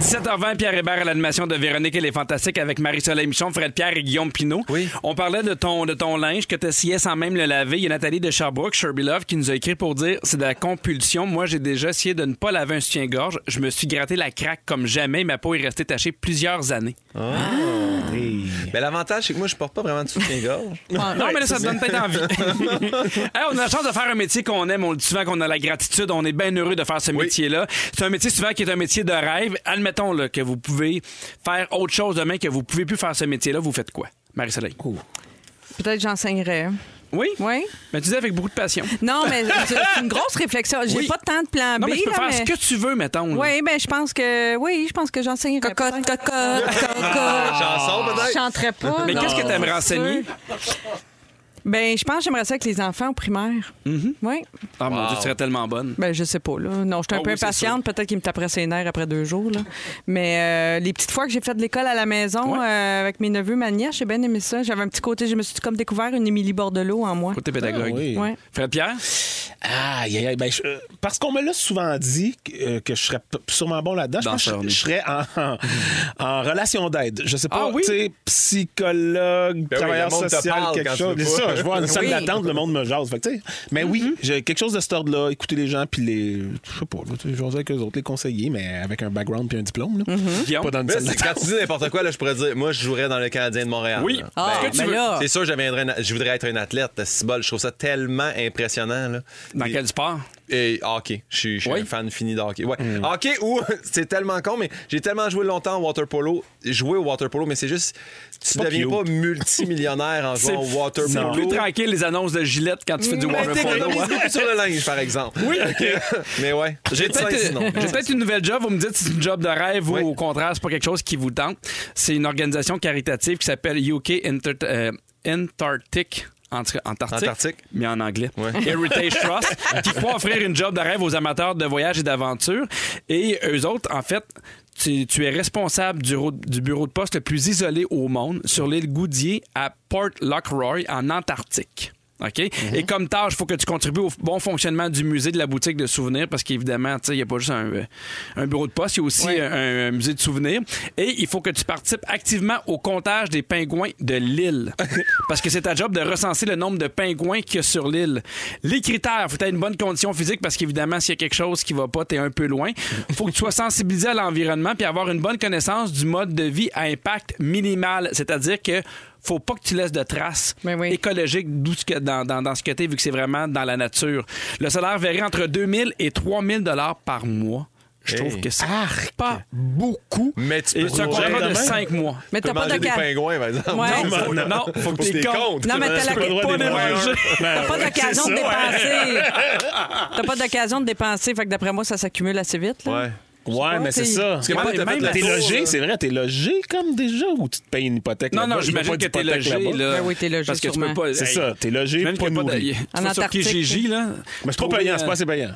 17h20, Pierre Hébert à l'animation de Véronique et les Fantastiques avec Marie-Soleil Michon, Fred Pierre et Guillaume Pinot. Oui. On parlait de ton, de ton linge que tu essayais sans même le laver. Il y a Nathalie de Sherbrooke, Sherby Love, qui nous a écrit pour dire c'est de la compulsion. Moi, j'ai déjà essayé de ne pas laver un soutien-gorge. Je me suis gratté la craque comme jamais. Ma peau est restée tachée plusieurs années. Mais l'avantage, c'est que moi, je porte pas vraiment de soutien-gorge. non, mais là, ça te donne peut-être envie. Hey, on a la chance de faire un métier qu'on aime. On le dit souvent qu'on a la gratitude. On est bien heureux de faire ce métier-là. C'est un métier souvent qui est un métier de rêve. Admettons là, que vous pouvez faire autre chose demain, que vous pouvez plus faire ce métier-là. Vous faites quoi, Marie-Soleil? Peut-être j'enseignerais. Oui? Oui? Mais tu dis avec beaucoup de passion. Non, mais c'est une grosse réflexion. J'ai Oui. pas tant de plan B. Non, mais tu peux là, faire mais- ce que tu veux, mettons. là. Oui, ben je pense que oui, je pense que j'enseignerais. Cocotte, cocotte, cocotte. Chanson, peut-être? Je chanterais pas. Mais qu'est-ce que tu aimerais enseigner? Ben, je pense que j'aimerais ça avec les enfants au primaire. Oui. Ah, mon Dieu, tu serais tellement bonne. Ben, je sais pas, là. Non, je suis un Ah peu oui, c'est impatiente. Peut-être qu'ils me taperaient ses nerfs après deux jours, là. Mais euh, les petites fois que j'ai fait de l'école à la maison euh, avec mes neveux, ma nièce, j'ai bien aimé ça. J'avais un petit côté, je me suis comme découvert une Émilie Bordelot en moi. Côté pédagogue. Ah oui. Ouais. Fred Pierre? Aïe, aïe, aïe. Ben, je- euh, parce qu'on me l'a souvent dit que, euh, que je serais p- sûrement bon là-dedans. Je pense que Danseur, je, lui. je serais en, en, en relation d'aide. Je sais pas, Ah oui? tu sais, psychologue, Ben oui, travailleur le monde te social, parle quand quelque tu chose. veux C'est pas. Je vois une salle Oui. d'attente, le monde me jase. Fait que, mais oui, Mm-hmm. j'ai quelque chose de cet ordre-là, écouter les gens, puis les. Je sais pas, jaser avec eux autres, les conseiller, mais avec un background puis un diplôme. Là. Guillaume? Pas dans une Mais salle quand tu dis n'importe quoi, là, je pourrais dire, moi, je jouerais dans le Canadien de Montréal. Oui. Ah, Ben, veux- là, C'est sûr, je, deviendrais un- je voudrais être un athlète. C'est bol, je trouve ça tellement impressionnant. Là. Dans Et- quel sport? Et hockey. Je suis, je suis Oui. un fan fini de hockey. Ouais. Hockey ou c'est tellement con, mais j'ai tellement joué longtemps au water polo. Joué au water polo, mais c'est juste. Tu pas deviens cute. pas multimillionnaire en jouant au water C'est polo. plus tranquille les annonces de Gillette quand tu fais du Mais water polo. hein. sur le linge, par exemple. Oui, mais ouais. J'ai peut-être peut-être une nouvelle job. Vous me dites si c'est une job de rêve Oui. ou au contraire, c'est pas quelque chose qui vous tente. C'est une organisation caritative qui s'appelle UK euh, Antarctic. Antarctique, Antarctique. mais en anglais. Ouais. Heritage Trust, qui croit offrir une job de rêve aux amateurs de voyage et d'aventure. Et eux autres, en fait, tu, tu es responsable du bureau de poste le plus isolé au monde sur l'île Goudier à Port Lockroy, en Antarctique. OK? Et comme tâche, il faut que tu contribues au bon fonctionnement du musée de la boutique de souvenirs parce qu'évidemment, tu sais, il n'y a pas juste un, euh, un bureau de poste, il y a aussi un, un musée de souvenirs. Et il faut que tu participes activement au comptage des pingouins de l'île. parce que c'est ta job de recenser le nombre de pingouins qu'il y a sur l'île. Les critères, il faut que tu aies une bonne condition physique parce qu'évidemment, s'il y a quelque chose qui va pas, tu es un peu loin. Il faut que tu sois sensibilisé à l'environnement puis avoir une bonne connaissance du mode de vie à impact minimal. C'est-à-dire que faut pas que tu laisses de traces Ben oui. écologiques d'où ce que- dans, dans, dans ce que t'es, vu que c'est vraiment dans la nature. Le salaire varie entre 2000 et 3000 dollars par mois. Je trouve Hey. que c'est pas beaucoup. Mais tu peux c'est un contrat de demain. 5 mois. Mais Tu t'as pas des d'occasion. pingouins, par exemple. Ouais. Non, faut, non, faut que tu t'es comptes. comptes. Non, mais t'as Tu peux la- pas moyens. manger. T'as pas d'occasion de dépenser. T'as pas d'occasion de dépenser. Fait que d'après moi, ça s'accumule assez vite. là. Ouais. Ouais, mais c'est ça. Parce que même, t'as fait même la T'es tour, logé, là. c'est vrai, t'es logé comme déjà ou tu te payes une hypothèque Non, là-bas? non, j'imagine pas que t'es logé. là-bas. Là, Ben oui, t'es logé Parce que tu peux sûrement. pas. C'est hey, ça, t'es logé, j'imagine pas nourri. tu En vas sur Antarctique. Kijiji, là. Mais c'est pas trouver, payant, c'est pas assez payant.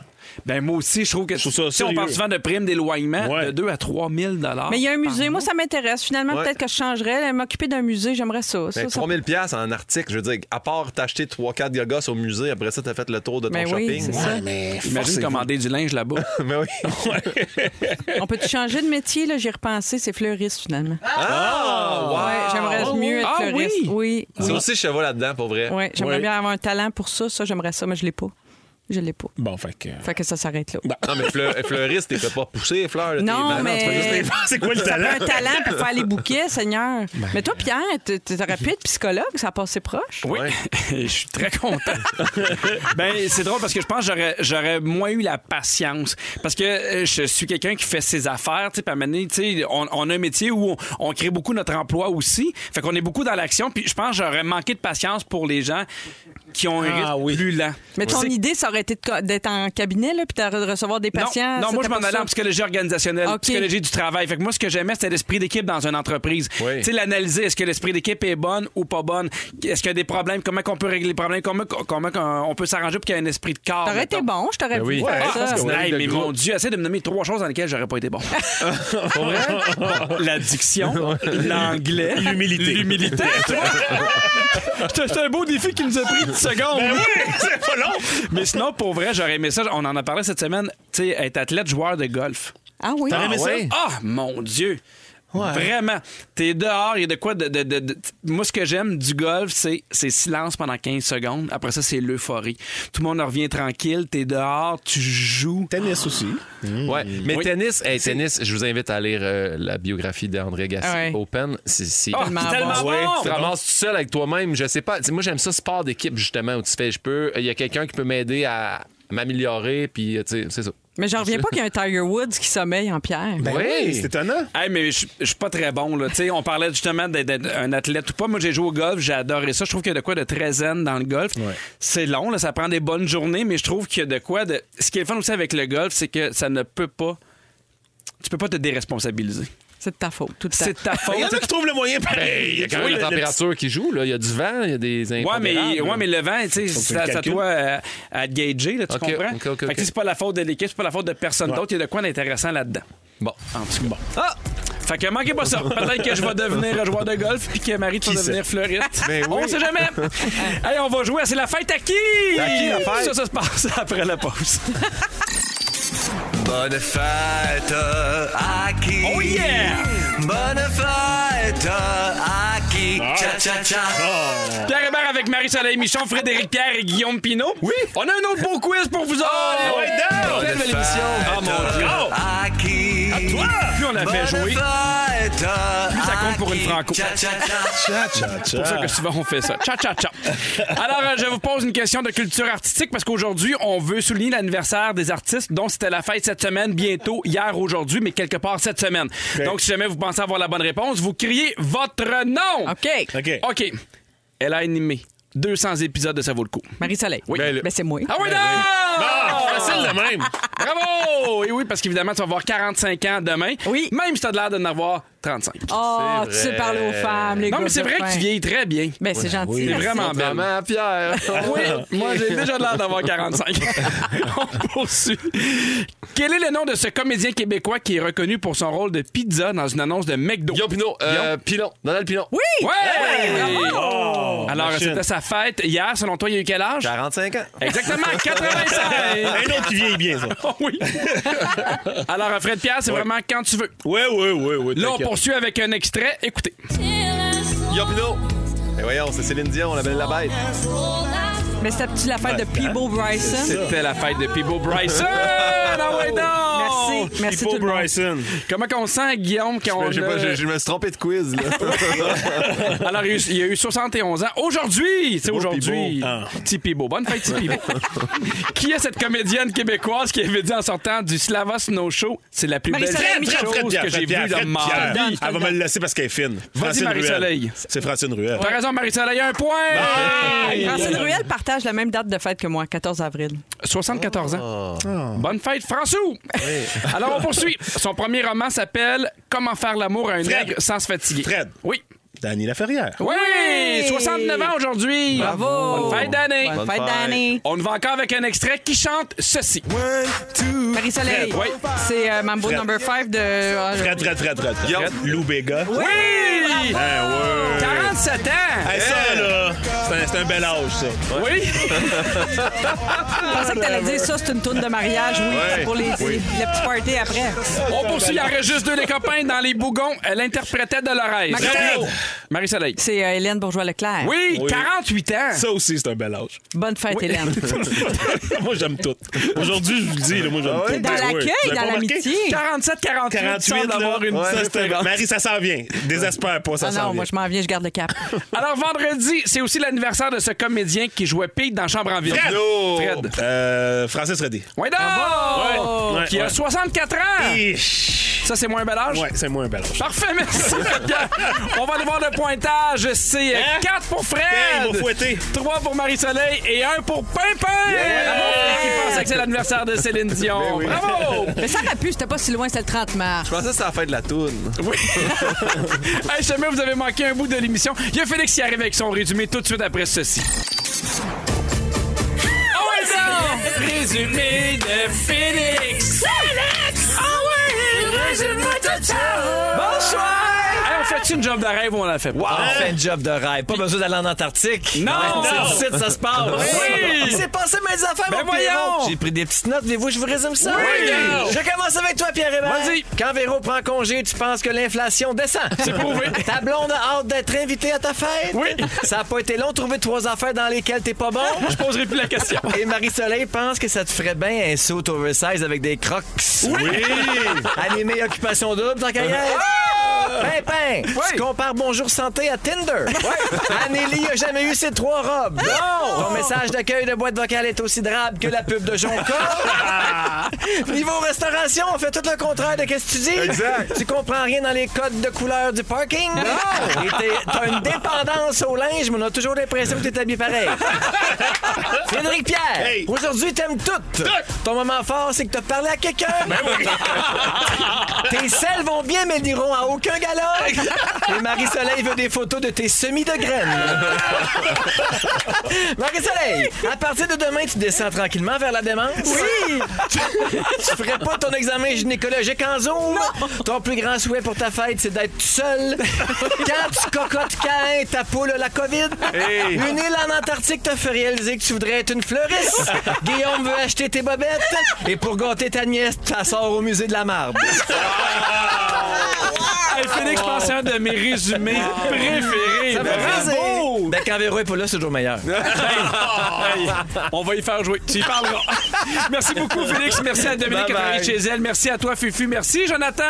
Ben, moi aussi, je trouve que trouve ça si on parle souvent de primes d'éloignement, Ouais. de 2 à 3 000 Mais il y a un musée. Moi, ça m'intéresse. Finalement, Ouais. peut-être que je changerais. M'occuper d'un musée, j'aimerais ça. Ben, Ça, ça- 3000 pièces en Arctique, je veux dire, à part t'acheter 3-4 gogos au musée, après ça, t'as fait le tour de ton Ben oui, shopping. c'est ça. mais Imagine commander du linge là-bas. Mais oui. On peut-tu changer de métier? là? J'y ai repensé. C'est fleuriste, finalement. Ah! wow! Ouais, j'aimerais mieux être Ah fleuriste. oui? Oui. Ça aussi, je vais là-dedans, pour vrai. Ouais, j'aimerais Ouais. bien avoir un talent pour ça. Ça, j'aimerais ça, mais je l'ai pas. Je l'ai pas. Bon, fait que. Fait que ça s'arrête là. Non, mais fleur- fleuriste, t'es fait pas pousser les fleurs. Non, mais- les- C'est quoi le Ça talent? un talent pour faire les bouquets, Seigneur. mais toi, Pierre, t- t'aurais pu être psychologue, ça a passé proche. Oui, je suis très content. ben, c'est drôle parce que je pense que j'aurais, j'aurais moins eu la patience. Parce que euh, je suis quelqu'un qui fait ses affaires, tu sais, tu sais, on, on a un métier où on, on crée beaucoup notre emploi aussi. Fait qu'on est beaucoup dans l'action, puis je pense que j'aurais manqué de patience pour les gens qui ont un Ah oui. plus lent. Mais ton idée, ça aurait été d'être en cabinet, là, puis de recevoir des patients. Non, non moi, je m'en allais en psychologie organisationnelle, OK. psychologie du travail. Fait que moi, ce que j'aimais, c'était l'esprit d'équipe dans une entreprise. Oui. Tu sais, l'analyser. Est-ce que l'esprit d'équipe est bonne ou pas bonne? Est-ce qu'il y a des problèmes? Comment on peut régler les problèmes? Comment, comment on peut s'arranger pour qu'il y ait un esprit de corps? T'aurais été bon, je t'aurais Ben oui. Hey, mais mon Dieu, essaie de me nommer trois choses dans lesquelles j'aurais pas été bon. Pour vrai? Bon, la diction, l'anglais, L'humilité. L'humilité. tu vois? C'était un beau défi qui nous a pris 10 secondes. Ben oui, c'est pas long. Mais sinon, pour vrai, j'aurais aimé ça. On en a parlé cette semaine. Tu sais, être athlète, joueur de golf. Ah oui. T'aurais aimé ça? ouais? Ah, mon Dieu! Vraiment. T'es dehors, il y a de quoi de. de- de- de- Moi, ce que j'aime du golf, c'est c'est silence pendant 15 secondes. Après ça, c'est l'euphorie. Tout le monde revient tranquille. T'es dehors, tu joues. Tennis aussi. Ouais. Mais Oui. tennis, hey, tennis, je vous invite à lire euh, la biographie d'André Gassi, Ouais. Open. C'est c'est- Ah, Tellement bon. bon! Tu te ramasses tout seul avec toi-même. Je sais pas. Moi, j'aime ça, sport d'équipe, justement, où tu fais, je peux. Il y a quelqu'un qui peut m'aider à m'améliorer, puis, euh, tu sais, c'est ça. Mais j'en reviens pas qu'il y a un Tiger Woods qui sommeille en pierre. Ben Oui. c'est étonnant. Hey, mais je je suis pas très bon. Là. Tu sais, on parlait justement d'être un athlète ou pas. Moi, j'ai joué au golf, j'ai adoré ça. Je trouve qu'il y a de quoi de très zen dans le golf. C'est long, là, ça prend des bonnes journées, mais je trouve qu'il y a de quoi de. Ce qui est le fun aussi avec le golf, c'est que ça ne peut pas. Tu peux pas te déresponsabiliser. C'est de ta faute, tout. C'est de ta faute. Il y en a qui trouvent le moyen pareil. Il y a quand même la température qui joue, là. Il y a du vent, il y a des Ouais, mais, ouais, mais le vent, tu c'est le à, à calcules. toi à, te gager, là, tu comprends? Fait que c'est pas la faute de l'équipe, c'est pas la faute de personne d'autre. Il y a de quoi d'intéressant là-dedans. Bon. En tout cas. Ah! Fait que manquez pas ça. Peut-être que je vais devenir joueur de golf puis que Marie, tu vas Qui devenir fleuriste. Ben oui. On sait jamais. Allez, on va jouer C'est la fête à qui? À qui, la fête? Ça, ça se passe après la pause. Bonne fête à qui? Oh yeah! Bonne fête à qui? Cha cha cha. Pierre Hébert avec Marie-Soleil Michon, Frédéric Pierre et Guillaume Pinot. Oui. On a un autre beau quiz pour vous autres. ouais, donc! Quelle belle émission. Oh mon Dieu. À qui? À toi! Plus on la fait jouer, Fête plus ça compte pour une franco. C'est pour ça que souvent on fait ça. Ciao, ciao, ciao. Alors, euh, je vous pose une question de culture artistique parce qu'aujourd'hui, on veut souligner l'anniversaire des artistes dont c'était la fête cette semaine, bientôt, hier, aujourd'hui, mais quelque part cette semaine. Donc, si jamais vous pensez avoir la bonne réponse, vous criez votre nom. OK. OK. OK. Elle a animé 200 épisodes de Ça vaut le coup. Marie-Soleil. Oui. Ben, c'est moi. Ah oui, non! Ah, facile de même. Bravo! Et oui, parce qu'évidemment, tu vas avoir 45 ans demain. Oui. Même si tu as l'air d'en avoir 35. Oh, tu sais parler aux femmes, les non, mais c'est vrai que tu vieillis très bien. Ben, c'est gentil. C'est merci. vraiment belle. Maman, Pierre. Oui, moi j'ai déjà l'air d'avoir 45. On poursuit. Quel est le nom de ce comédien québécois qui est reconnu pour son rôle de pizza dans une annonce de McDo? Guillaume Pinot. Euh, Pilon. Donald Pilon. Oui! Ouais! Oh, Alors, machine. c'était sa fête hier. Selon toi, il y a eu quel âge? 45 ans. Exactement, 85! Un autre qui vieillit bien, ça. Oui. Alors, Fred Pierre, c'est vraiment quand tu veux. Ouais, ouais, ouais, ouais. Là, on. Poursuit avec un extrait. Écoutez. Guillaume Pinot. Eh voyons, c'est Céline Dion, la belle la bête. Mais c'était-tu la fête de Peebo Bryson? C'était la fête de Peebo Bryson! Ah ouais, donc! Merci. Merci tout le monde. Bryson. Comment qu'on sent, Guillaume, quand on Je sais pas, a- je, je me suis trompé de quiz, là. Alors, il y a eu- il y a eu 71 ans. Aujourd'hui, c'est aujourd'hui. Ah. Petit Pibo. Bonne fête, Petit qui est cette comédienne québécoise qui avait dit en sortant du Slava Snow Show c'est la plus belle chose que j'ai vue dans ma vie. Elle va me le laisser parce qu'elle est fine. Vas-y, Marie-Soleil. C'est Francine Ruel. T'as raison, Marie-Soleil, un point! Francine Ruel partage la même date de fête que moi, 14 avril. 74 ans. Bonne fête, François! Alors, on poursuit. Son premier roman s'appelle Comment faire l'amour à un Fred. nègre sans se fatiguer. Fred. Oui. Danny Laferrière. Oui! 69 ans aujourd'hui. Bravo! Bonne fête d'année. Bonne Bonne fête d'année. On va encore avec un extrait qui chante ceci. Marie-Soleil. Fred, oui. C'est euh, Mambo Fred. number 5 de... ah, Fred, Fred, Fred, Fred. Fred. Lou Béga. Oui! Ben ouais. 47 ans! Hey, ça, là, c'est un, bel âge, ça. Oui! Je pensais que t'allais dire ça, c'est une tourne de mariage, oui, pour les, les, le petit party après. On poursuit, il en reste juste deux les copains dans les bougons. Elle interprétait Dolores. Marie-Soleil. Marie-Soleil. C'est euh, Hélène Bourgeois-Leclerc. Oui, Oui. 48 ans. Ça aussi, c'est un bel âge. Bonne fête, Hélène. moi, j'aime tout. Aujourd'hui, je vous le dis, là, moi, j'aime tout. Dans Ben oui. l'accueil, Vous avez dans remarqué? l'amitié. 47, 48, 48, sans là. avoir une Ça, seule c'est un- différence. Marie, ça s'en vient. Désespère pas, ça Ah s'en non, vient. moi, je m'en viens, je garde le cap. Alors, vendredi, c'est aussi l'anniversaire de ce comédien qui jouait Pete dans Chambre en ville. Fred! Fred. Euh, Francis Redé. Oui, donc! Ouais, Qui a ouais. 64 ans. Ça, c'est moins un bel âge? Ouais, c'est moins un bel âge. Parfait, merci. Pierre. On va aller voir le pointage. C'est euh, Hein? 4 pour Fred. Hey, il m'a fouetté. 3 pour Marie-Soleil et 1 pour Pimpin. Bravo, Fred, qui pensait que c'est l'anniversaire de Céline Dion. Bravo. Mais ça aurait pu, c'était pas si loin, c'était le 30 mars. Je pensais que c'était la fin de la toune. Oui. hey, jamais vous avez manqué un bout de l'émission. Il y a Félix qui arrive avec son résumé tout de suite après ceci. Ah! Résumé de Félix. Félix! Ah ouais! Résumé de ça! Bonsoir! Fait-tu une job de rêve ou on la fait pas? On fait un job de rêve. Pas besoin d'aller en Antarctique. Non! C'est ici que ça se passe. Oui! Il s'est passé mes affaires, Ben mon voyons! J'ai pris des petites notes. Voulez-vous que je vous résume ça? Oui! Je commence avec toi, Pierre Hébert. Vas-y. Quand Véro prend congé, tu penses que l'inflation descend? C'est prouvé. Ta blonde a hâte d'être invitée à ta fête? Oui. Ça a pas été long de trouver trois affaires dans lesquelles t'es pas bon? Je poserai plus la question. Et Marie-Soleil pense que ça te ferait bien un saut oversize avec des crocs. Oui! Animé occupation double, tant qu'à y être. Pimpin, tu compares Bonjour Santé à Tinder. Anneli a jamais eu ses trois robes. Non! Ton message d'accueil de boîte vocale est aussi drabe que la pub de Jonca. Niveau restauration, on fait tout le contraire de ce que tu dis. Exact. Tu comprends rien dans les codes de couleur du parking. Non! Et t'es- t'as une dépendance au linge, mais on a toujours l'impression que t'es habillé pareil. Frédéric Pierre, Hey. aujourd'hui t'aimes tout. Ton moment fort, c'est que t'as parlé à quelqu'un. tes selles vont bien, mais n'iront à aucun gala. Et Marie-Soleil veut des photos de tes semis de graines. Marie-Soleil, à partir de demain, tu descends tranquillement vers la démence? Oui! tu ferais pas ton examen gynécologique en Zoom? Ton plus grand souhait pour ta fête, c'est d'être seul. Quand tu cocottes câlin, ta poule a la COVID. Hey. Une île en Antarctique te fait réaliser que tu voudrais être une fleuriste. Guillaume veut acheter tes bobettes. Et pour gâter ta nièce, tu la sors au musée de la marde. Hey, Félix, pensez à un de mes résumés préférés. Bravo! Ben, quand Véro est pas là, c'est toujours meilleur. Hey, on va y faire jouer. Tu y parleras. Merci beaucoup, Félix. Merci à Dominique qui chez elle. Merci à toi, Fufu. Merci, Jonathan.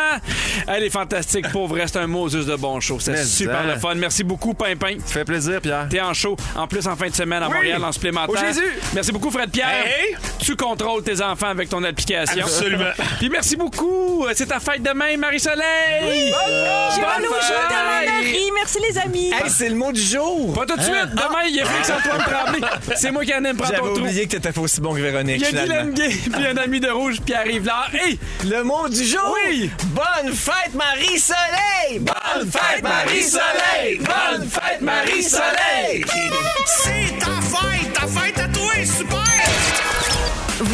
Elle est fantastique. Pour vrai, c'est un Moses de bon show. C'est super hein. le fun. Merci beaucoup, Pimpin. Ça fait plaisir, Pierre. T'es en show. En plus, en fin de semaine à Oui. Montréal, en supplémentaire. Au Jésus. Merci beaucoup, Fred Pierre. Hey. Tu contrôles tes enfants avec ton application. Absolument. Puis merci beaucoup. C'est ta fête demain, Marie-Soleil. Au Bonne jour fête. de la Marie. Merci, les amis. Hey, c'est le mot du jour. Pas tout de suite. Demain, il y a Félix-Antoine Tremblay. C'est moi qui en aime prendre J'avais ton trou. oublié que t'étais pas aussi bon que Véronique, Il y a. Guylaine Gay, puis un ami de rouge, Pierre-Yves Lard. Hey! Le mot du jour? Oui. Bonne fête, Marie-Soleil! Bonne fête, Marie-Soleil! Bonne fête, Marie-Soleil! C'est ta fête! Ta fête à toi, super!